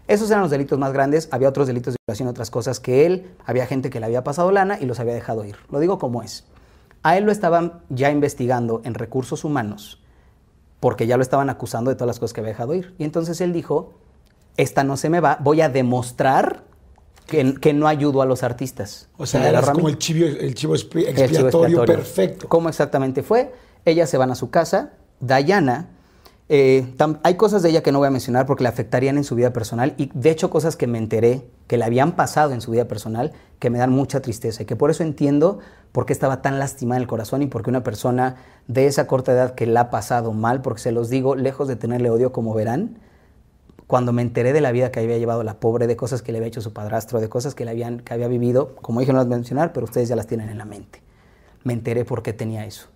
S3: Esos eran los delitos más grandes, había otros delitos de violación, otras cosas que él, había gente que le había pasado lana y los había dejado ir. Lo digo como es. A él lo estaban ya investigando en recursos humanos porque ya lo estaban acusando de todas las cosas que había dejado ir. Y entonces él dijo, esta no se me va, voy a demostrar que, que no ayudo a los artistas.
S1: O sea,
S3: Me
S1: eras
S3: agarró a mí.
S1: como el chivo, el chivo expi-
S3: El chivo
S1: expiatorio, perfecto.
S3: ¿Cómo exactamente fue? Ellas se van a su casa. Dayana, eh, hay cosas de ella que no voy a mencionar porque le afectarían en su vida personal y de hecho cosas que me enteré que le habían pasado en su vida personal que me dan mucha tristeza y que por eso entiendo por qué estaba tan lastimada el corazón y por qué una persona de esa corta edad que la ha pasado mal, porque se los digo, lejos de tenerle odio como verán, cuando me enteré de la vida que había llevado la pobre, de cosas que le había hecho su padrastro, de cosas que, le habían, que había vivido, como dije no las mencionar, pero ustedes ya las tienen en la mente. Me enteré por qué tenía eso.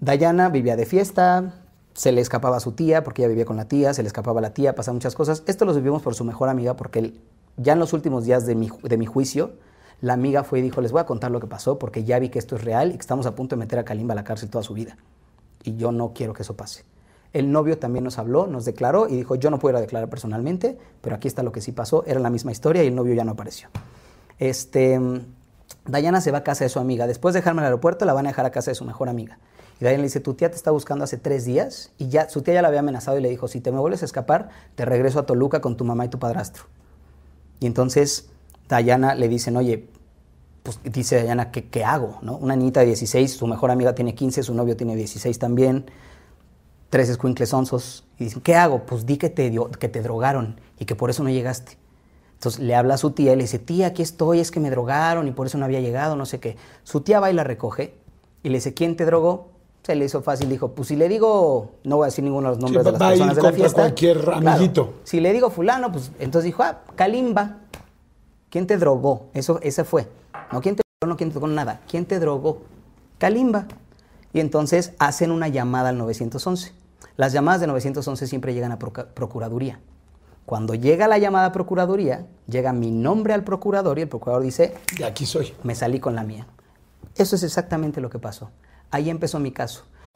S3: Dayana vivía de fiesta, se le escapaba a su tía, porque ella vivía con la tía, se le escapaba a la tía, pasaban muchas cosas. Esto lo vivimos por su mejor amiga, porque ya en los últimos días de mi, juicio, la amiga fue y dijo, les voy a contar lo que pasó, porque ya vi que esto es real y que estamos a punto de meter a Kalimba a la cárcel toda su vida. Y yo no quiero que eso pase. El novio también nos habló, nos declaró y dijo, yo no puedo declarar personalmente, pero aquí está lo que sí pasó, era la misma historia y el novio ya no apareció. Este, mm, Dayana se va a casa de su amiga. Después de dejarme al aeropuerto, la van a dejar a casa de su mejor amiga. Y Dayana le dice, tu tía te está buscando hace tres días. Y ya su tía ya la había amenazado y le dijo, si te me vuelves a escapar, te regreso a Toluca con tu mamá y tu padrastro. Y entonces Dayana le dicen, oye, pues dice Dayana, ¿qué, qué hago? ¿no? Una niñita de 16, su mejor amiga tiene 15, su novio tiene 16 también, tres escuincles onzos. Y dicen, ¿qué hago? Pues di que te, que te drogaron y que por eso no llegaste. Entonces le habla a su tía y le dice, tía, aquí estoy, es que me drogaron y por eso no había llegado, no sé qué. Su tía va y la recoge y le dice, ¿quién te drogó? Se le hizo fácil, dijo, pues si le digo, no voy a decir ninguno de los nombres
S1: va-
S3: de las personas de la fiesta.
S1: cualquier
S3: Claro,
S1: amiguito.
S3: si le digo fulano, pues entonces dijo, ah, Kalimba. ¿Quién te drogó? Eso, ese fue. No quién te drogó, no quién te drogó, nada. ¿Quién te drogó? Kalimba. Y entonces hacen una llamada al 911. Las llamadas de 911 siempre llegan a proca- Procuraduría. Cuando llega la llamada a Procuraduría, llega mi nombre al procurador y el procurador dice,
S1: De aquí soy.
S3: me salí con la mía. Eso es exactamente lo que pasó. Ahí empezó mi caso.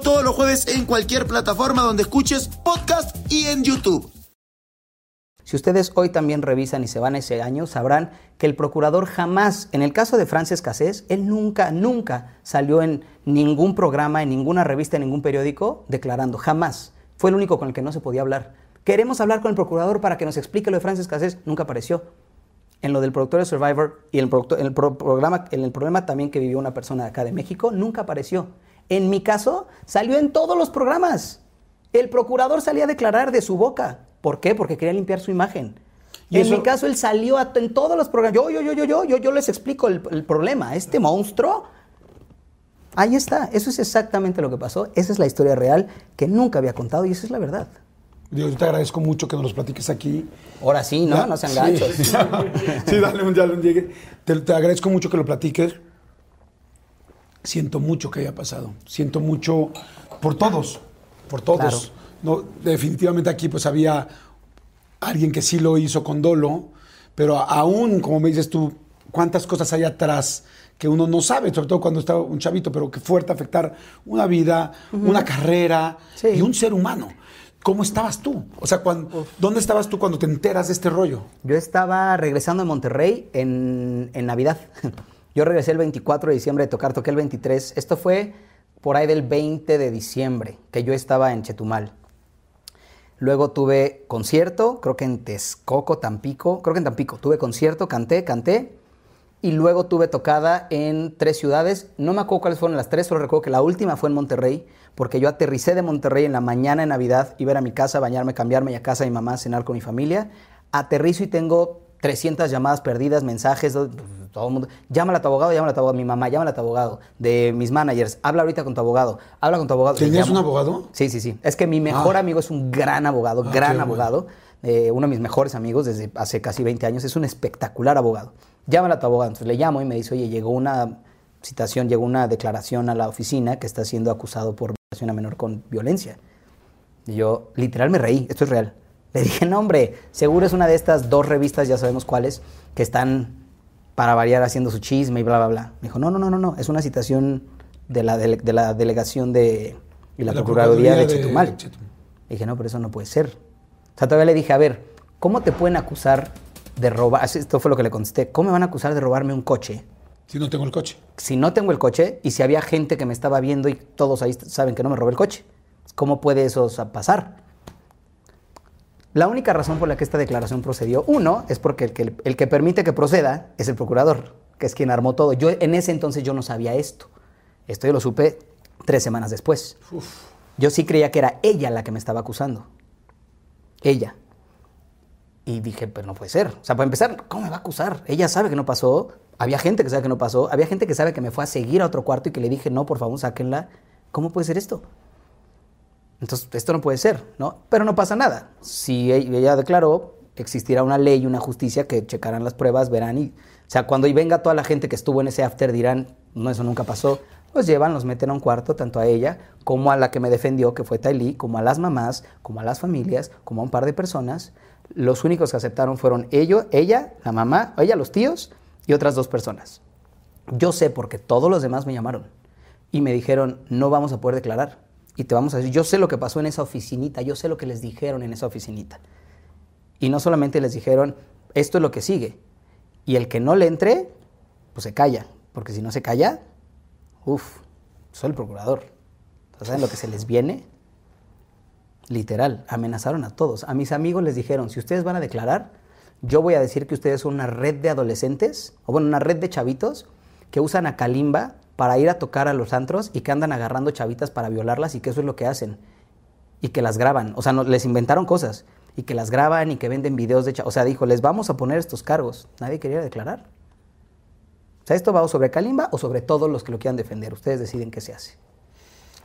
S4: todos los jueves en cualquier plataforma donde escuches podcast y en YouTube.
S3: Si ustedes hoy también revisan y se van ese año, sabrán que el procurador jamás, en el caso de Frances Cassés, él nunca, nunca salió en ningún programa, en ninguna revista, en ningún periódico declarando, jamás. Fue el único con el que no se podía hablar. Queremos hablar con el procurador para que nos explique lo de Francis Cassés. Nunca apareció. En lo del productor de Survivor y el, en el pro- programa, en el problema también que vivió una persona de acá de México, nunca apareció. En mi caso, salió en todos los programas. El procurador salía a declarar de su boca. ¿Por qué? Porque quería limpiar su imagen.
S1: Y
S3: En
S1: eso-
S3: mi caso, él salió a- en todos los programas. Yo, yo, yo, yo, yo, yo, yo les explico el, el problema. Este monstruo, ahí está. Eso es exactamente lo que pasó. Esa es la historia real que nunca había contado y esa es la verdad.
S1: Digo, yo te agradezco mucho que nos los platiques aquí.
S3: Ahora sí, ¿no?
S1: Ya,
S3: No sean
S1: sí.
S3: gachos.
S1: sí, dale un dale un llegue. Te, te agradezco mucho que lo platiques. Siento mucho que haya pasado. Siento mucho por todos, por todos. No, definitivamente aquí pues había alguien que sí lo hizo con dolo, pero aún, como me dices tú, cuántas cosas hay atrás que uno no sabe, sobre todo cuando está un chavito, pero que fuerte afectar una vida, una carrera
S3: Sí.
S1: y un ser humano. ¿Cómo estabas tú? O sea, cuando, ¿dónde estabas tú cuando te enteras de este rollo?
S3: Yo estaba regresando de Monterrey en, en Navidad. Yo regresé el 24 de diciembre de tocar, toqué el 23. Esto fue por ahí del 20 de diciembre, que yo estaba en Chetumal. Luego tuve concierto, creo que en Texcoco, Tampico, creo que en Tampico. Tuve concierto, canté, canté. Y luego tuve tocada en tres ciudades. No me acuerdo cuáles fueron las tres, solo recuerdo que la última fue en Monterrey, porque yo aterricé de Monterrey en la mañana de Navidad, iba a a mi casa, bañarme, cambiarme y a casa de mi mamá, cenar con mi familia. Aterrizo y tengo 300 llamadas perdidas, mensajes, do- todo el mundo. Llámale a tu abogado, llámale a tu abogado. Mi mamá, llámale a tu abogado. De mis managers, habla ahorita con tu abogado. Habla con tu abogado.
S1: ¿Tenías un abogado?
S3: Sí, sí, sí. Es que mi mejor
S1: Ah.
S3: amigo es un gran abogado,
S1: Ah,
S3: gran abogado. eh, uno de mis mejores amigos desde hace casi 20 años. Es un espectacular abogado. Llámale a tu abogado. Entonces le llamo y me dice, oye, llegó una citación, llegó una declaración a la oficina que está siendo acusado por violación a menor con violencia. Y yo, literal, me reí. Esto es real. Le dije, no, hombre, seguro es una de estas dos revistas, ya sabemos cuáles, que están para variar haciendo su chisme y bla, bla, bla. Me dijo, no, no, no, no, no. Es una citación de la, de la delegación de y la, Procuraduría de, Chetumal.
S1: Chetumal.
S3: Le dije, no, pero eso no puede ser. O sea, todavía le dije, a ver, ¿cómo te pueden acusar de robar? Esto fue lo que le contesté. ¿Cómo me van a acusar de robarme un coche?
S1: Si no tengo el coche.
S3: si no tengo el coche y si había gente que me estaba viendo y todos ahí saben que no me robé el coche, ¿cómo puede eso sa- pasar? La única razón por la que esta declaración procedió, uno, es porque el que, el que permite que proceda es el procurador, que es quien armó todo. Yo en ese entonces yo no sabía esto. Esto yo lo supe tres semanas después. Yo sí creía que era ella la que me estaba acusando. Ella. Y dije, pero no puede ser. O sea, para empezar, ¿cómo me va a acusar? Ella sabe que no pasó. Había gente que sabe que no pasó. Había gente que sabe que me fue a seguir a otro cuarto y que le dije, no, por favor, sáquenla. ¿Cómo puede ser esto? Entonces, esto no puede ser, ¿no? Pero no pasa nada. Si ella declaró, existirá una ley una justicia que checarán las pruebas, verán y... O sea, cuando venga toda la gente que estuvo en ese after dirán, no, eso nunca pasó. Los llevan, los meten a un cuarto, tanto a ella como a la que me defendió, que fue Tylee, como a las mamás, como a las familias, como a un par de personas. Los únicos que aceptaron fueron ello, ella, la mamá, ella, los tíos y otras dos personas. Yo sé porque todos los demás me llamaron y me dijeron, no vamos a poder declarar. Y te vamos a decir, yo sé lo que pasó en esa oficinita, yo sé lo que les dijeron en esa oficinita. Y no solamente les dijeron, esto es lo que sigue. Y el que no le entre, pues se calla. Porque si no se calla, uff, soy el procurador. ¿Saben lo que se les viene? Literal, amenazaron a todos. A mis amigos les dijeron, si ustedes van a declarar, yo voy a decir que ustedes son una red de adolescentes, o bueno, una red de chavitos que usan a Kalimba para ir a tocar a los antros y que andan agarrando chavitas para violarlas y que eso es lo que hacen. Y que las graban. O sea, no, les inventaron cosas. Y que las graban y que venden videos de... cha- O sea, dijo, les vamos a poner estos cargos. Nadie quería declarar. O sea, ¿esto va o sobre Kalimba o sobre todos los que lo quieran defender? Ustedes deciden qué se hace.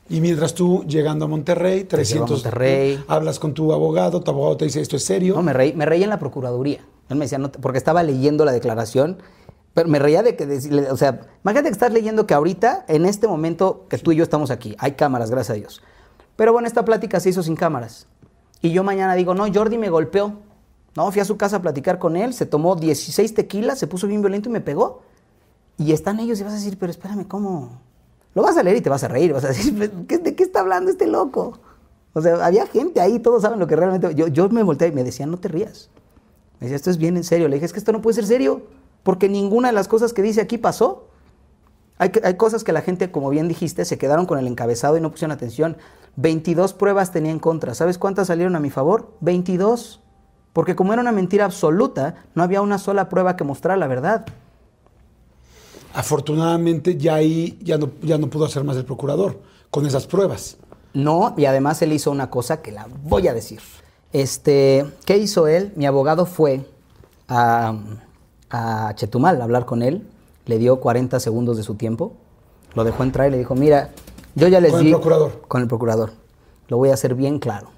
S1: Y mientras tú llegando a Monterrey, 300,
S3: Monterrey.
S1: hablas con tu abogado, tu abogado te dice esto es serio.
S3: No, me reí, me reí en la Procuraduría. Él me decía, no porque estaba leyendo la declaración, me reía de que, o sea, imagínate que estás leyendo que ahorita, en este momento que tú y yo estamos aquí, hay cámaras, gracias a Dios. Pero bueno, esta plática se hizo sin cámaras. Y yo mañana digo, no, Jordi me golpeó. No, fui a su casa a platicar con él, se tomó 16 tequilas, se puso bien violento y me pegó. Y están ellos y vas a decir, pero espérame, ¿cómo? Lo vas a leer y te vas a reír, vas a decir, ¿qué- ¿de qué está hablando este loco? O sea, había gente ahí, todos saben lo que realmente... Yo, yo me volteé y me decían, no te rías. Me decía, esto es bien en serio. Le dije, es que esto no puede ser serio, porque ninguna de las cosas que dice aquí pasó. Hay, cosas que la gente, como bien dijiste, se quedaron con el encabezado y no pusieron atención. 22 pruebas tenía en contra. ¿Sabes cuántas salieron a mi favor? 22. Porque como era una mentira absoluta, no había una sola prueba que mostrara la verdad.
S1: Afortunadamente ya ahí ya no, ya no pudo hacer más el procurador con esas pruebas.
S3: No, y además él hizo una cosa que la voy a decir. Este, ¿qué hizo él? Mi abogado fue a, a Chetumal a hablar con él, le dio 40 segundos de su tiempo, lo dejó entrar y le dijo, mira, yo ya les
S1: ¿Con el
S3: di...
S1: procurador?
S3: Con el procurador. Lo voy a hacer bien claro.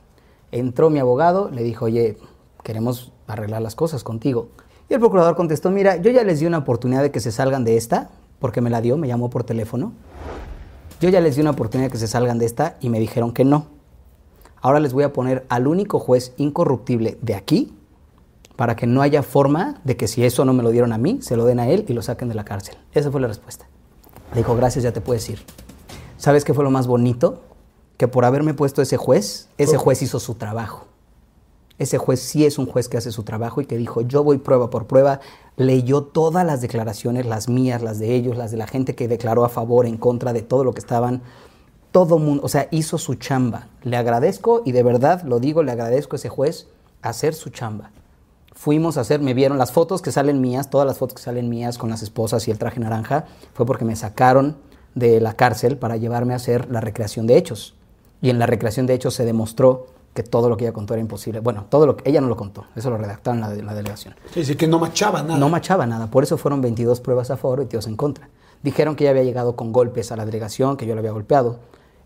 S3: Entró mi abogado, le dijo, oye, queremos arreglar las cosas contigo. Y el procurador contestó, mira, yo ya les di una oportunidad de que se salgan de esta, porque me la dio, me llamó por teléfono. Yo ya les di una oportunidad de que se salgan de esta y me dijeron que no. Ahora les voy a poner al único juez incorruptible de aquí para que no haya forma de que si eso no me lo dieron a mí, se lo den a él y lo saquen de la cárcel. Esa fue la respuesta. Le dijo, gracias, ya te puedes ir. ¿Sabes qué fue lo más bonito? Que por haberme puesto ese juez, ese juez hizo su trabajo. Ese juez sí es un juez que hace su trabajo y que dijo, yo voy prueba por prueba, leyó todas las declaraciones, las mías, las de ellos, las de la gente que declaró a favor, en contra de todo lo que estaban, todo mundo, o sea, hizo su chamba. Le agradezco y de verdad lo digo, le agradezco a ese juez hacer su chamba. Fuimos a hacer, me vieron las fotos que salen mías, todas las fotos que salen mías con las esposas y el traje naranja, fue porque me sacaron de la cárcel para llevarme a hacer la recreación de hechos. Y en la recreación de hechos se demostró que todo lo que ella contó era imposible. Bueno, todo lo que ella no lo contó, eso lo redactaron la, la delegación.
S1: Es decir, que no machaba nada.
S3: No machaba nada, por eso fueron 22 pruebas a favor y 22 en contra. Dijeron que ella había llegado con golpes a la delegación, que yo la había golpeado.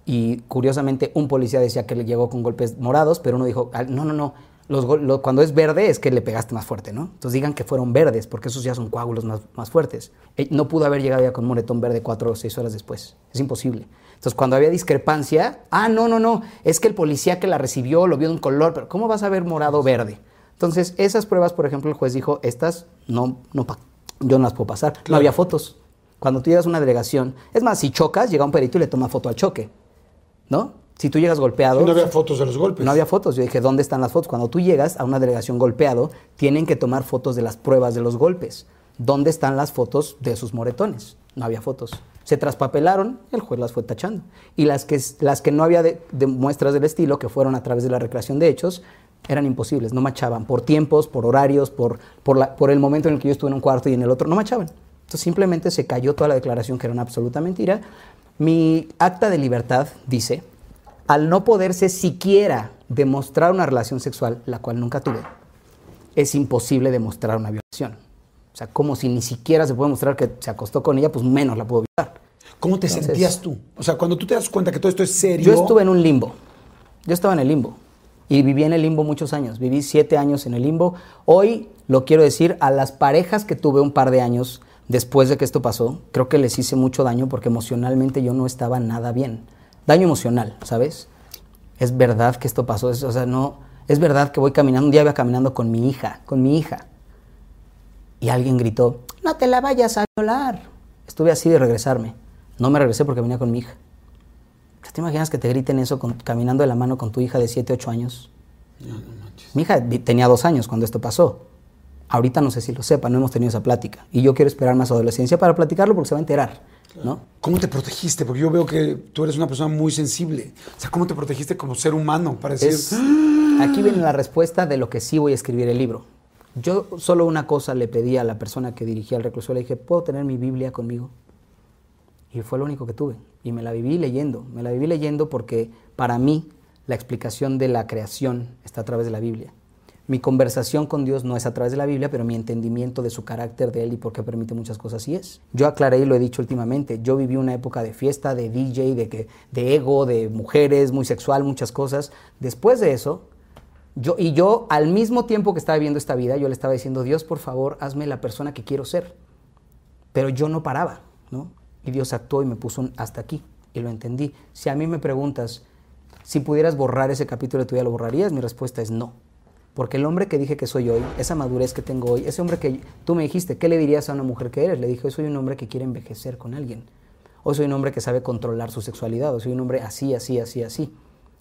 S3: Y curiosamente un policía decía que le llegó con golpes morados, pero uno dijo, "Ah, no, no, no, los gol- lo- cuando es verde es que le pegaste más fuerte, ¿no? Entonces digan que fueron verdes, porque esos ya son coágulos más, más fuertes. Eh, No pudo haber llegado ya con moretón verde cuatro o seis horas después. Es imposible. Entonces cuando había discrepancia, ah, no, no, no, es que el policía que la recibió lo vio de un color, pero ¿cómo vas a ver morado verde? Entonces esas pruebas, por ejemplo, el juez dijo, estas no, no, yo no las puedo pasar. No
S1: Claro.
S3: había fotos. Cuando tú llegas a una delegación, es más, si chocas, llega un perito y le toma foto al choque, ¿no? Si tú llegas golpeado...
S1: No había fotos de los golpes.
S3: No había fotos. Yo dije, ¿dónde están las fotos? Cuando tú llegas a una delegación golpeado, tienen que tomar fotos de las pruebas de los golpes. ¿Dónde están las fotos de sus moretones? No había fotos. Se traspapelaron, el juez las fue tachando. Y las que, las que no había de, de muestras del estilo, que fueron a través de la recreación de hechos, eran imposibles, no machaban. Por tiempos, por horarios, por, por, la- por el momento en el que yo estuve en un cuarto y en el otro, no machaban. Entonces simplemente se cayó toda la declaración, que era una absoluta mentira. Mi acta de libertad dice, al no poderse siquiera demostrar una relación sexual, la cual nunca tuve, es imposible demostrar una violación. O sea, como si ni siquiera se puede mostrar que se acostó con ella, pues menos la puedo violar.
S1: ¿Cómo te
S3: Entonces-
S1: sentías tú? O sea, cuando tú te das cuenta que todo esto es serio.
S3: Yo estuve en un limbo. Yo estaba en el limbo. Y viví en el limbo muchos años. Viví siete años en el limbo. Hoy, lo quiero decir, a las parejas que tuve un par de años después de que esto pasó, creo que les hice mucho daño porque emocionalmente yo no estaba nada bien. Daño emocional, ¿sabes? Es verdad que esto pasó. Es, o sea, no. Es verdad que voy caminando. Un día iba caminando con mi hija. Con mi hija. Y alguien gritó: No te la vayas a violar. Estuve así de regresarme. No me regresé porque venía con mi hija. ¿Te imaginas que te griten eso con- caminando de la mano con tu hija de 7, 8 años? Mi hija tenía dos años cuando esto pasó. Ahorita no sé si lo sepa, no hemos tenido esa plática. Y yo quiero esperarme a su adolescencia para platicarlo porque se va a enterar, ¿no?
S1: ¿Cómo te protegiste? Porque yo veo que tú eres una persona muy sensible. O sea, ¿cómo te protegiste como ser humano? Para decir,
S3: Es- aquí viene la respuesta de lo que sí voy a escribir el libro. Yo solo una cosa le pedí a la persona que dirigía el reclusorio, le dije, ¿puedo tener mi Biblia conmigo? Y fue lo único que tuve. Y me la viví leyendo. Me la viví leyendo porque para mí la explicación de la creación está a través de la Biblia. Mi conversación con Dios no es a través de la Biblia, pero mi entendimiento de su carácter, de Él y por qué permite muchas cosas sí es. Yo aclaré y lo he dicho últimamente, yo viví una época de fiesta, de DJ, de, que, de ego, de mujeres, muy sexual, muchas cosas. Después de eso, yo, y yo al mismo tiempo que estaba viviendo esta vida, yo le estaba diciendo, Dios, por favor, hazme la persona que quiero ser. Pero yo no paraba, ¿no? Y Dios actuó y me puso un hasta aquí. Y lo entendí. Si a mí me preguntas, si pudieras borrar ese capítulo de tu vida, ¿lo borrarías? Mi respuesta es no. Porque el hombre que dije que soy hoy, esa madurez que tengo hoy, ese hombre que tú me dijiste, ¿qué le dirías a una mujer que eres? Le dije, hoy soy un hombre que quiere envejecer con alguien. Hoy soy un hombre que sabe controlar su sexualidad. Hoy soy un hombre así, así, así, así.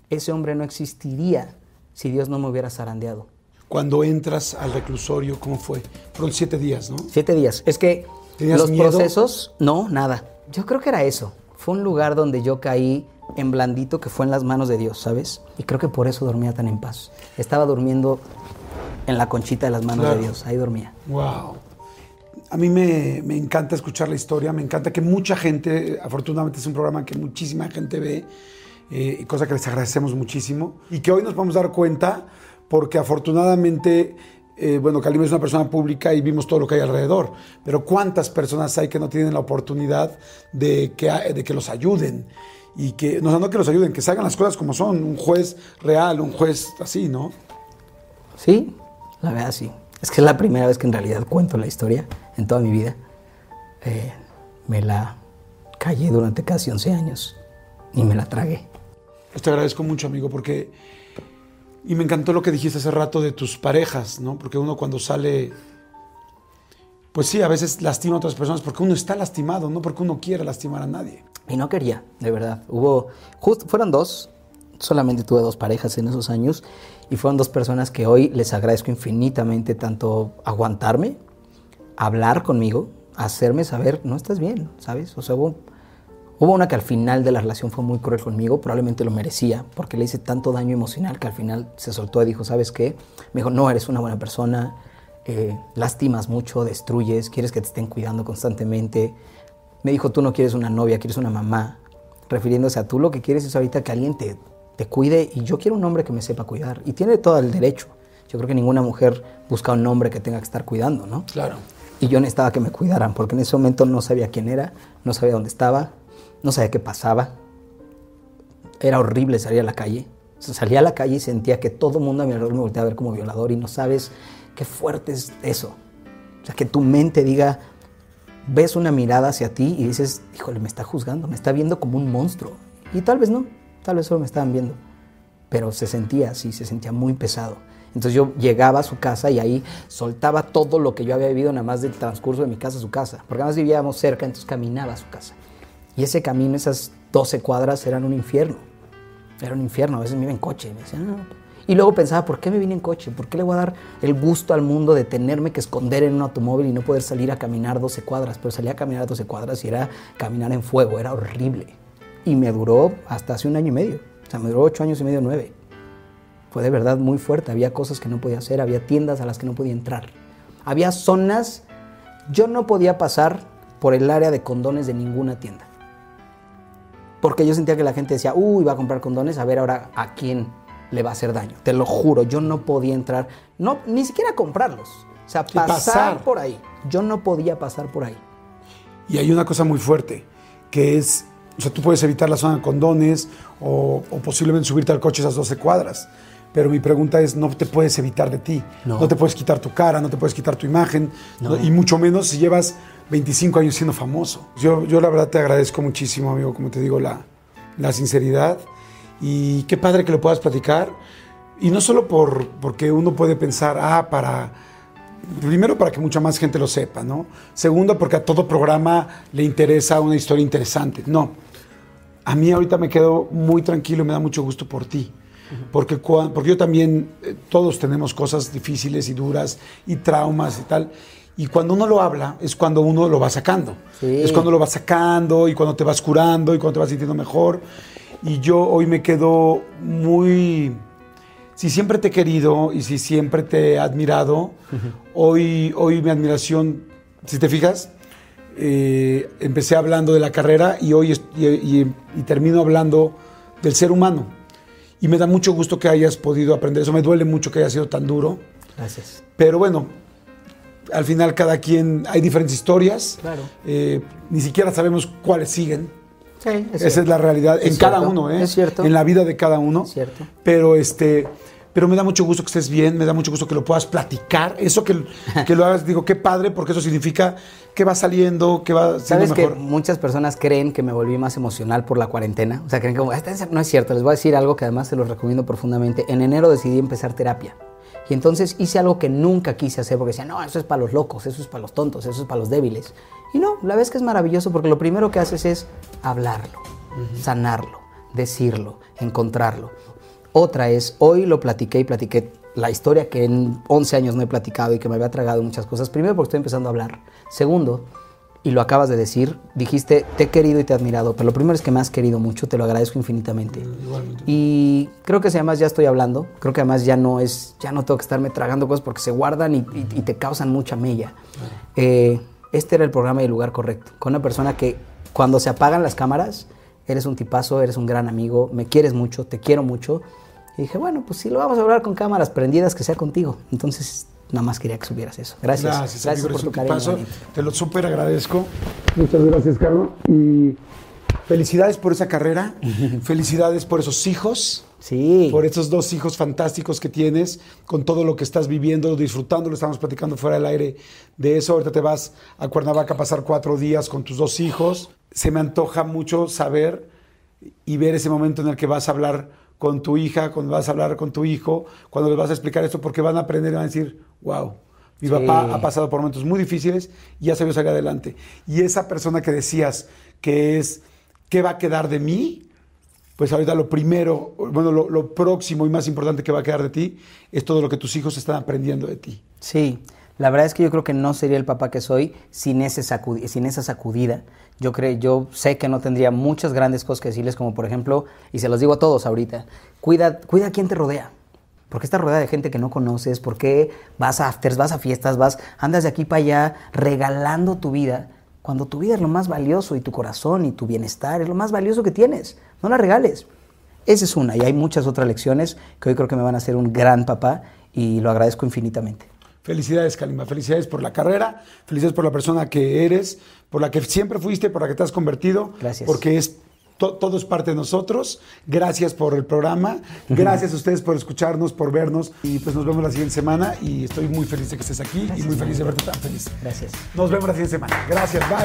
S3: Ese hombre no existiría si Dios no me hubiera zarandeado.
S1: cuando entras al reclusorio, ¿cómo fue? Fueron siete días, ¿no?
S3: Siete días. Es que
S1: ¿Tenías
S3: los
S1: miedo?
S3: procesos, no, nada. Yo creo que era eso. Fue un lugar donde yo caí en blandito que fue en las manos de Dios, ¿sabes? Y creo que por eso dormía tan en paz. Estaba durmiendo en la conchita de las manos
S1: Claro.
S3: de Dios, ahí dormía.
S1: Wow. A mí me, me encanta escuchar la historia, me encanta que mucha gente, afortunadamente es un programa que muchísima gente ve, eh, cosa que les agradecemos muchísimo, y que hoy nos vamos a dar cuenta porque afortunadamente, eh, bueno, Kalim es una persona pública y vimos todo lo que hay alrededor, pero ¿cuántas personas hay que no tienen la oportunidad de que, de que los ayuden? Y que, no, no que los ayuden, que se hagan las cosas como son, un juez real, un juez así, ¿no?
S3: Sí, la verdad sí. Es que es la primera vez que en realidad cuento la historia en toda mi vida. Eh, me la callé durante casi 11 años y me la tragué.
S1: Pues te agradezco mucho, amigo, porque. Y me encantó lo que dijiste hace rato de tus parejas, ¿no? Porque uno cuando sale. Pues sí, a veces lastima a otras personas porque uno está lastimado, no porque uno quiera lastimar a nadie.
S3: Y no quería, de verdad. Hubo, fueron dos, solamente tuve dos parejas en esos años y fueron dos personas que hoy les agradezco infinitamente tanto aguantarme, hablar conmigo, hacerme saber, no estás bien, ¿sabes? O sea, hubo, hubo una que al final de la relación fue muy cruel conmigo, probablemente lo merecía, porque le hice tanto daño emocional que al final se soltó y dijo, ¿sabes qué? Me dijo, no, eres una buena persona, eh, lastimas mucho, destruyes, quieres que te estén cuidando constantemente. Me dijo, tú no quieres una novia, quieres una mamá. Refiriéndose a tú lo que quieres es ahorita que alguien te, te cuide y yo quiero un hombre que me sepa cuidar. Y tiene todo el derecho. Yo creo que ninguna mujer busca un hombre que tenga que estar cuidando, ¿no?
S1: Claro.
S3: Y yo necesitaba que me cuidaran, porque en ese momento no sabía quién era, no sabía dónde estaba, no sabía qué pasaba. Era horrible salir a la calle. O sea, salía a la calle y sentía que todo el mundo a mi alrededor me volteaba a ver como violador y no sabes qué fuerte es eso. O sea, que tu mente diga, ves una mirada hacia ti y dices, híjole, me está juzgando, me está viendo como un monstruo. Y tal vez no, tal vez solo me estaban viendo. Pero se sentía así, se sentía muy pesado. Entonces yo llegaba a su casa y ahí soltaba todo lo que yo había vivido nada más del transcurso de mi casa a su casa. Porque además vivíamos cerca, entonces caminaba a su casa. Y ese camino, esas 12 cuadras, eran un infierno. Era un infierno, a veces me iba en coche. Me decía, "No". Y luego pensaba, ¿por qué me vine en coche? ¿Por qué le voy a dar el gusto al mundo de tenerme que esconder en un automóvil y no poder salir a caminar 12 cuadras? Pero salía a caminar 12 cuadras y era caminar en fuego, era horrible. Y me duró hasta hace un año y medio. O sea, me duró 8 años y medio, 9 fue de verdad muy fuerte. Había cosas que no podía hacer, había tiendas a las que no podía entrar. Había zonas, yo no podía pasar por el área de condones de ninguna tienda. Porque yo sentía que la gente decía, uy, va a comprar condones, a ver ahora a quién le va a hacer daño. Te lo juro, yo no podía entrar, no, ni siquiera comprarlos. O sea, pasar,
S1: pasar.
S3: por ahí. Yo no podía pasar por ahí.
S1: Y hay una cosa muy fuerte, que es, o sea, tú puedes evitar la zona de condones o, o posiblemente subirte al coche esas 12 cuadras. Pero mi pregunta es, no te puedes evitar de ti.
S3: No.
S1: te puedes quitar tu cara, no te puedes quitar tu imagen. no- y mucho menos si llevas 25 años siendo famoso. Yo, yo la verdad te agradezco muchísimo, amigo, como te digo, la, la sinceridad. Y qué padre que lo puedas platicar. Y no solo por, porque uno puede pensar, ah, para Primero, para que mucha más gente lo sepa, ¿no? Segundo, porque a todo programa le interesa una historia interesante. No. A mí ahorita me quedo muy tranquilo y me da mucho gusto por ti. Porque, porque yo también, eh, todos tenemos cosas difíciles y duras y traumas y tal. Y cuando uno lo habla es cuando uno lo va sacando.
S3: Sí.
S1: Es cuando lo vas sacando y cuando te vas curando y cuando te vas sintiendo mejor. Y yo hoy me quedo muy si siempre te he querido y si siempre te he admirado, hoy, hoy mi admiración, si te fijas, eh, empecé hablando de la carrera y hoy y, y- y termino hablando del ser humano. Y me da mucho gusto que hayas podido aprender eso. Me duele mucho que haya sido tan duro.
S3: Gracias.
S1: Pero bueno, al final cada quien, hay diferentes historias.
S3: Claro.
S1: Eh, ni siquiera sabemos cuáles siguen.
S3: Sí, es
S1: Esa es la realidad
S3: Es
S1: en cada uno, ¿eh?
S3: es cierto.
S1: En la vida de cada uno.
S3: Es cierto.
S1: Pero este, pero me da mucho gusto que estés bien, me da mucho gusto que lo puedas platicar. Eso que, que lo hagas, digo, qué padre, porque eso significa que va saliendo, que va siendo
S3: ¿Sabes que muchas personas creen que me volví más emocional por la cuarentena? O sea, creen que "Ah, no es cierto. Les voy a decir algo que además se los recomiendo profundamente. En enero decidí empezar terapia. Y entonces hice algo que nunca quise hacer porque decía, no, eso es para los locos, eso es para los tontos, eso es para los débiles. Y no, la vez que es maravilloso porque lo primero que haces es hablarlo, sanarlo, decirlo, encontrarlo. Otra es, hoy lo platiqué y platiqué la historia que en 11 años no he platicado y que me había tragado muchas cosas. Primero porque estoy empezando a hablar. Segundo, y lo acabas de decir, dijiste, te he querido y te he admirado, pero lo primero es que me has querido mucho, te lo agradezco infinitamente. Y creo que si además ya estoy hablando, creo que además ya no es, ya no tengo que estarme tragando cosas porque se guardan y, y- y te causan mucha mella. Eh, este era el programa y el lugar correcto, con una persona que cuando se apagan las cámaras, eres un tipazo, eres un gran amigo, me quieres mucho, te quiero mucho. Y dije, bueno, pues si lo vamos a hablar con cámaras prendidas, que sea contigo. Entonces, nada más quería que subieras eso. Gracias.
S1: Gracias,
S3: Gracias,
S1: amigo,
S3: por tu
S1: un
S3: cariño.
S1: tipazo.
S3: manito.
S1: Te lo súper agradezco. Muchas gracias, Carlos. Y felicidades por esa carrera. felicidades por esos hijos.
S3: Sí.
S1: Por esos dos hijos fantásticos que tienes, con todo lo que estás viviendo, disfrutando, lo estamos platicando fuera del aire de eso. Ahorita te vas a Cuernavaca a pasar cuatro días con tus dos hijos. Se me antoja mucho saber y ver ese momento en el que vas a hablar con tu hija, cuando vas a hablar con tu hijo, cuando les vas a explicar esto, porque van a aprender y van a decir, wow, mi
S3: Sí.
S1: papá ha pasado por momentos muy difíciles y ya se vio salir adelante. Y esa persona que decías que es, ¿qué va a quedar de mí? Pues ahorita lo primero, bueno, lo, próximo y más importante que va a quedar de ti es todo lo que tus hijos están aprendiendo de ti.
S3: Sí, la verdad es que yo creo que no sería el papá que soy sin, esa sacudida. Yo, creo, yo sé que no tendría muchas grandes cosas que decirles, como por ejemplo, y se los digo a todos ahorita, cuida, cuida a quien te rodea. Porque estás rodeada de gente que no conoces, porque vas a afters, vas a fiestas, vas, andas de aquí para allá regalando tu vida, cuando tu vida es lo más valioso y tu corazón y tu bienestar es lo más valioso que tienes. No la regales. Esa es una, y hay muchas otras lecciones que hoy creo que me van a hacer un gran papá y lo agradezco infinitamente.
S1: Felicidades, Kalimba. Felicidades por la carrera, felicidades por la persona que eres, por la que siempre fuiste, por la que te has convertido.
S3: Gracias.
S1: Porque es to, todo es parte de nosotros. Gracias por el programa. Gracias a ustedes por escucharnos, por vernos. Y pues nos vemos la siguiente semana. Y estoy muy feliz de que estés aquí y muy feliz de verte tan feliz.
S3: Gracias.
S1: Nos vemos la siguiente semana. Gracias. Bye.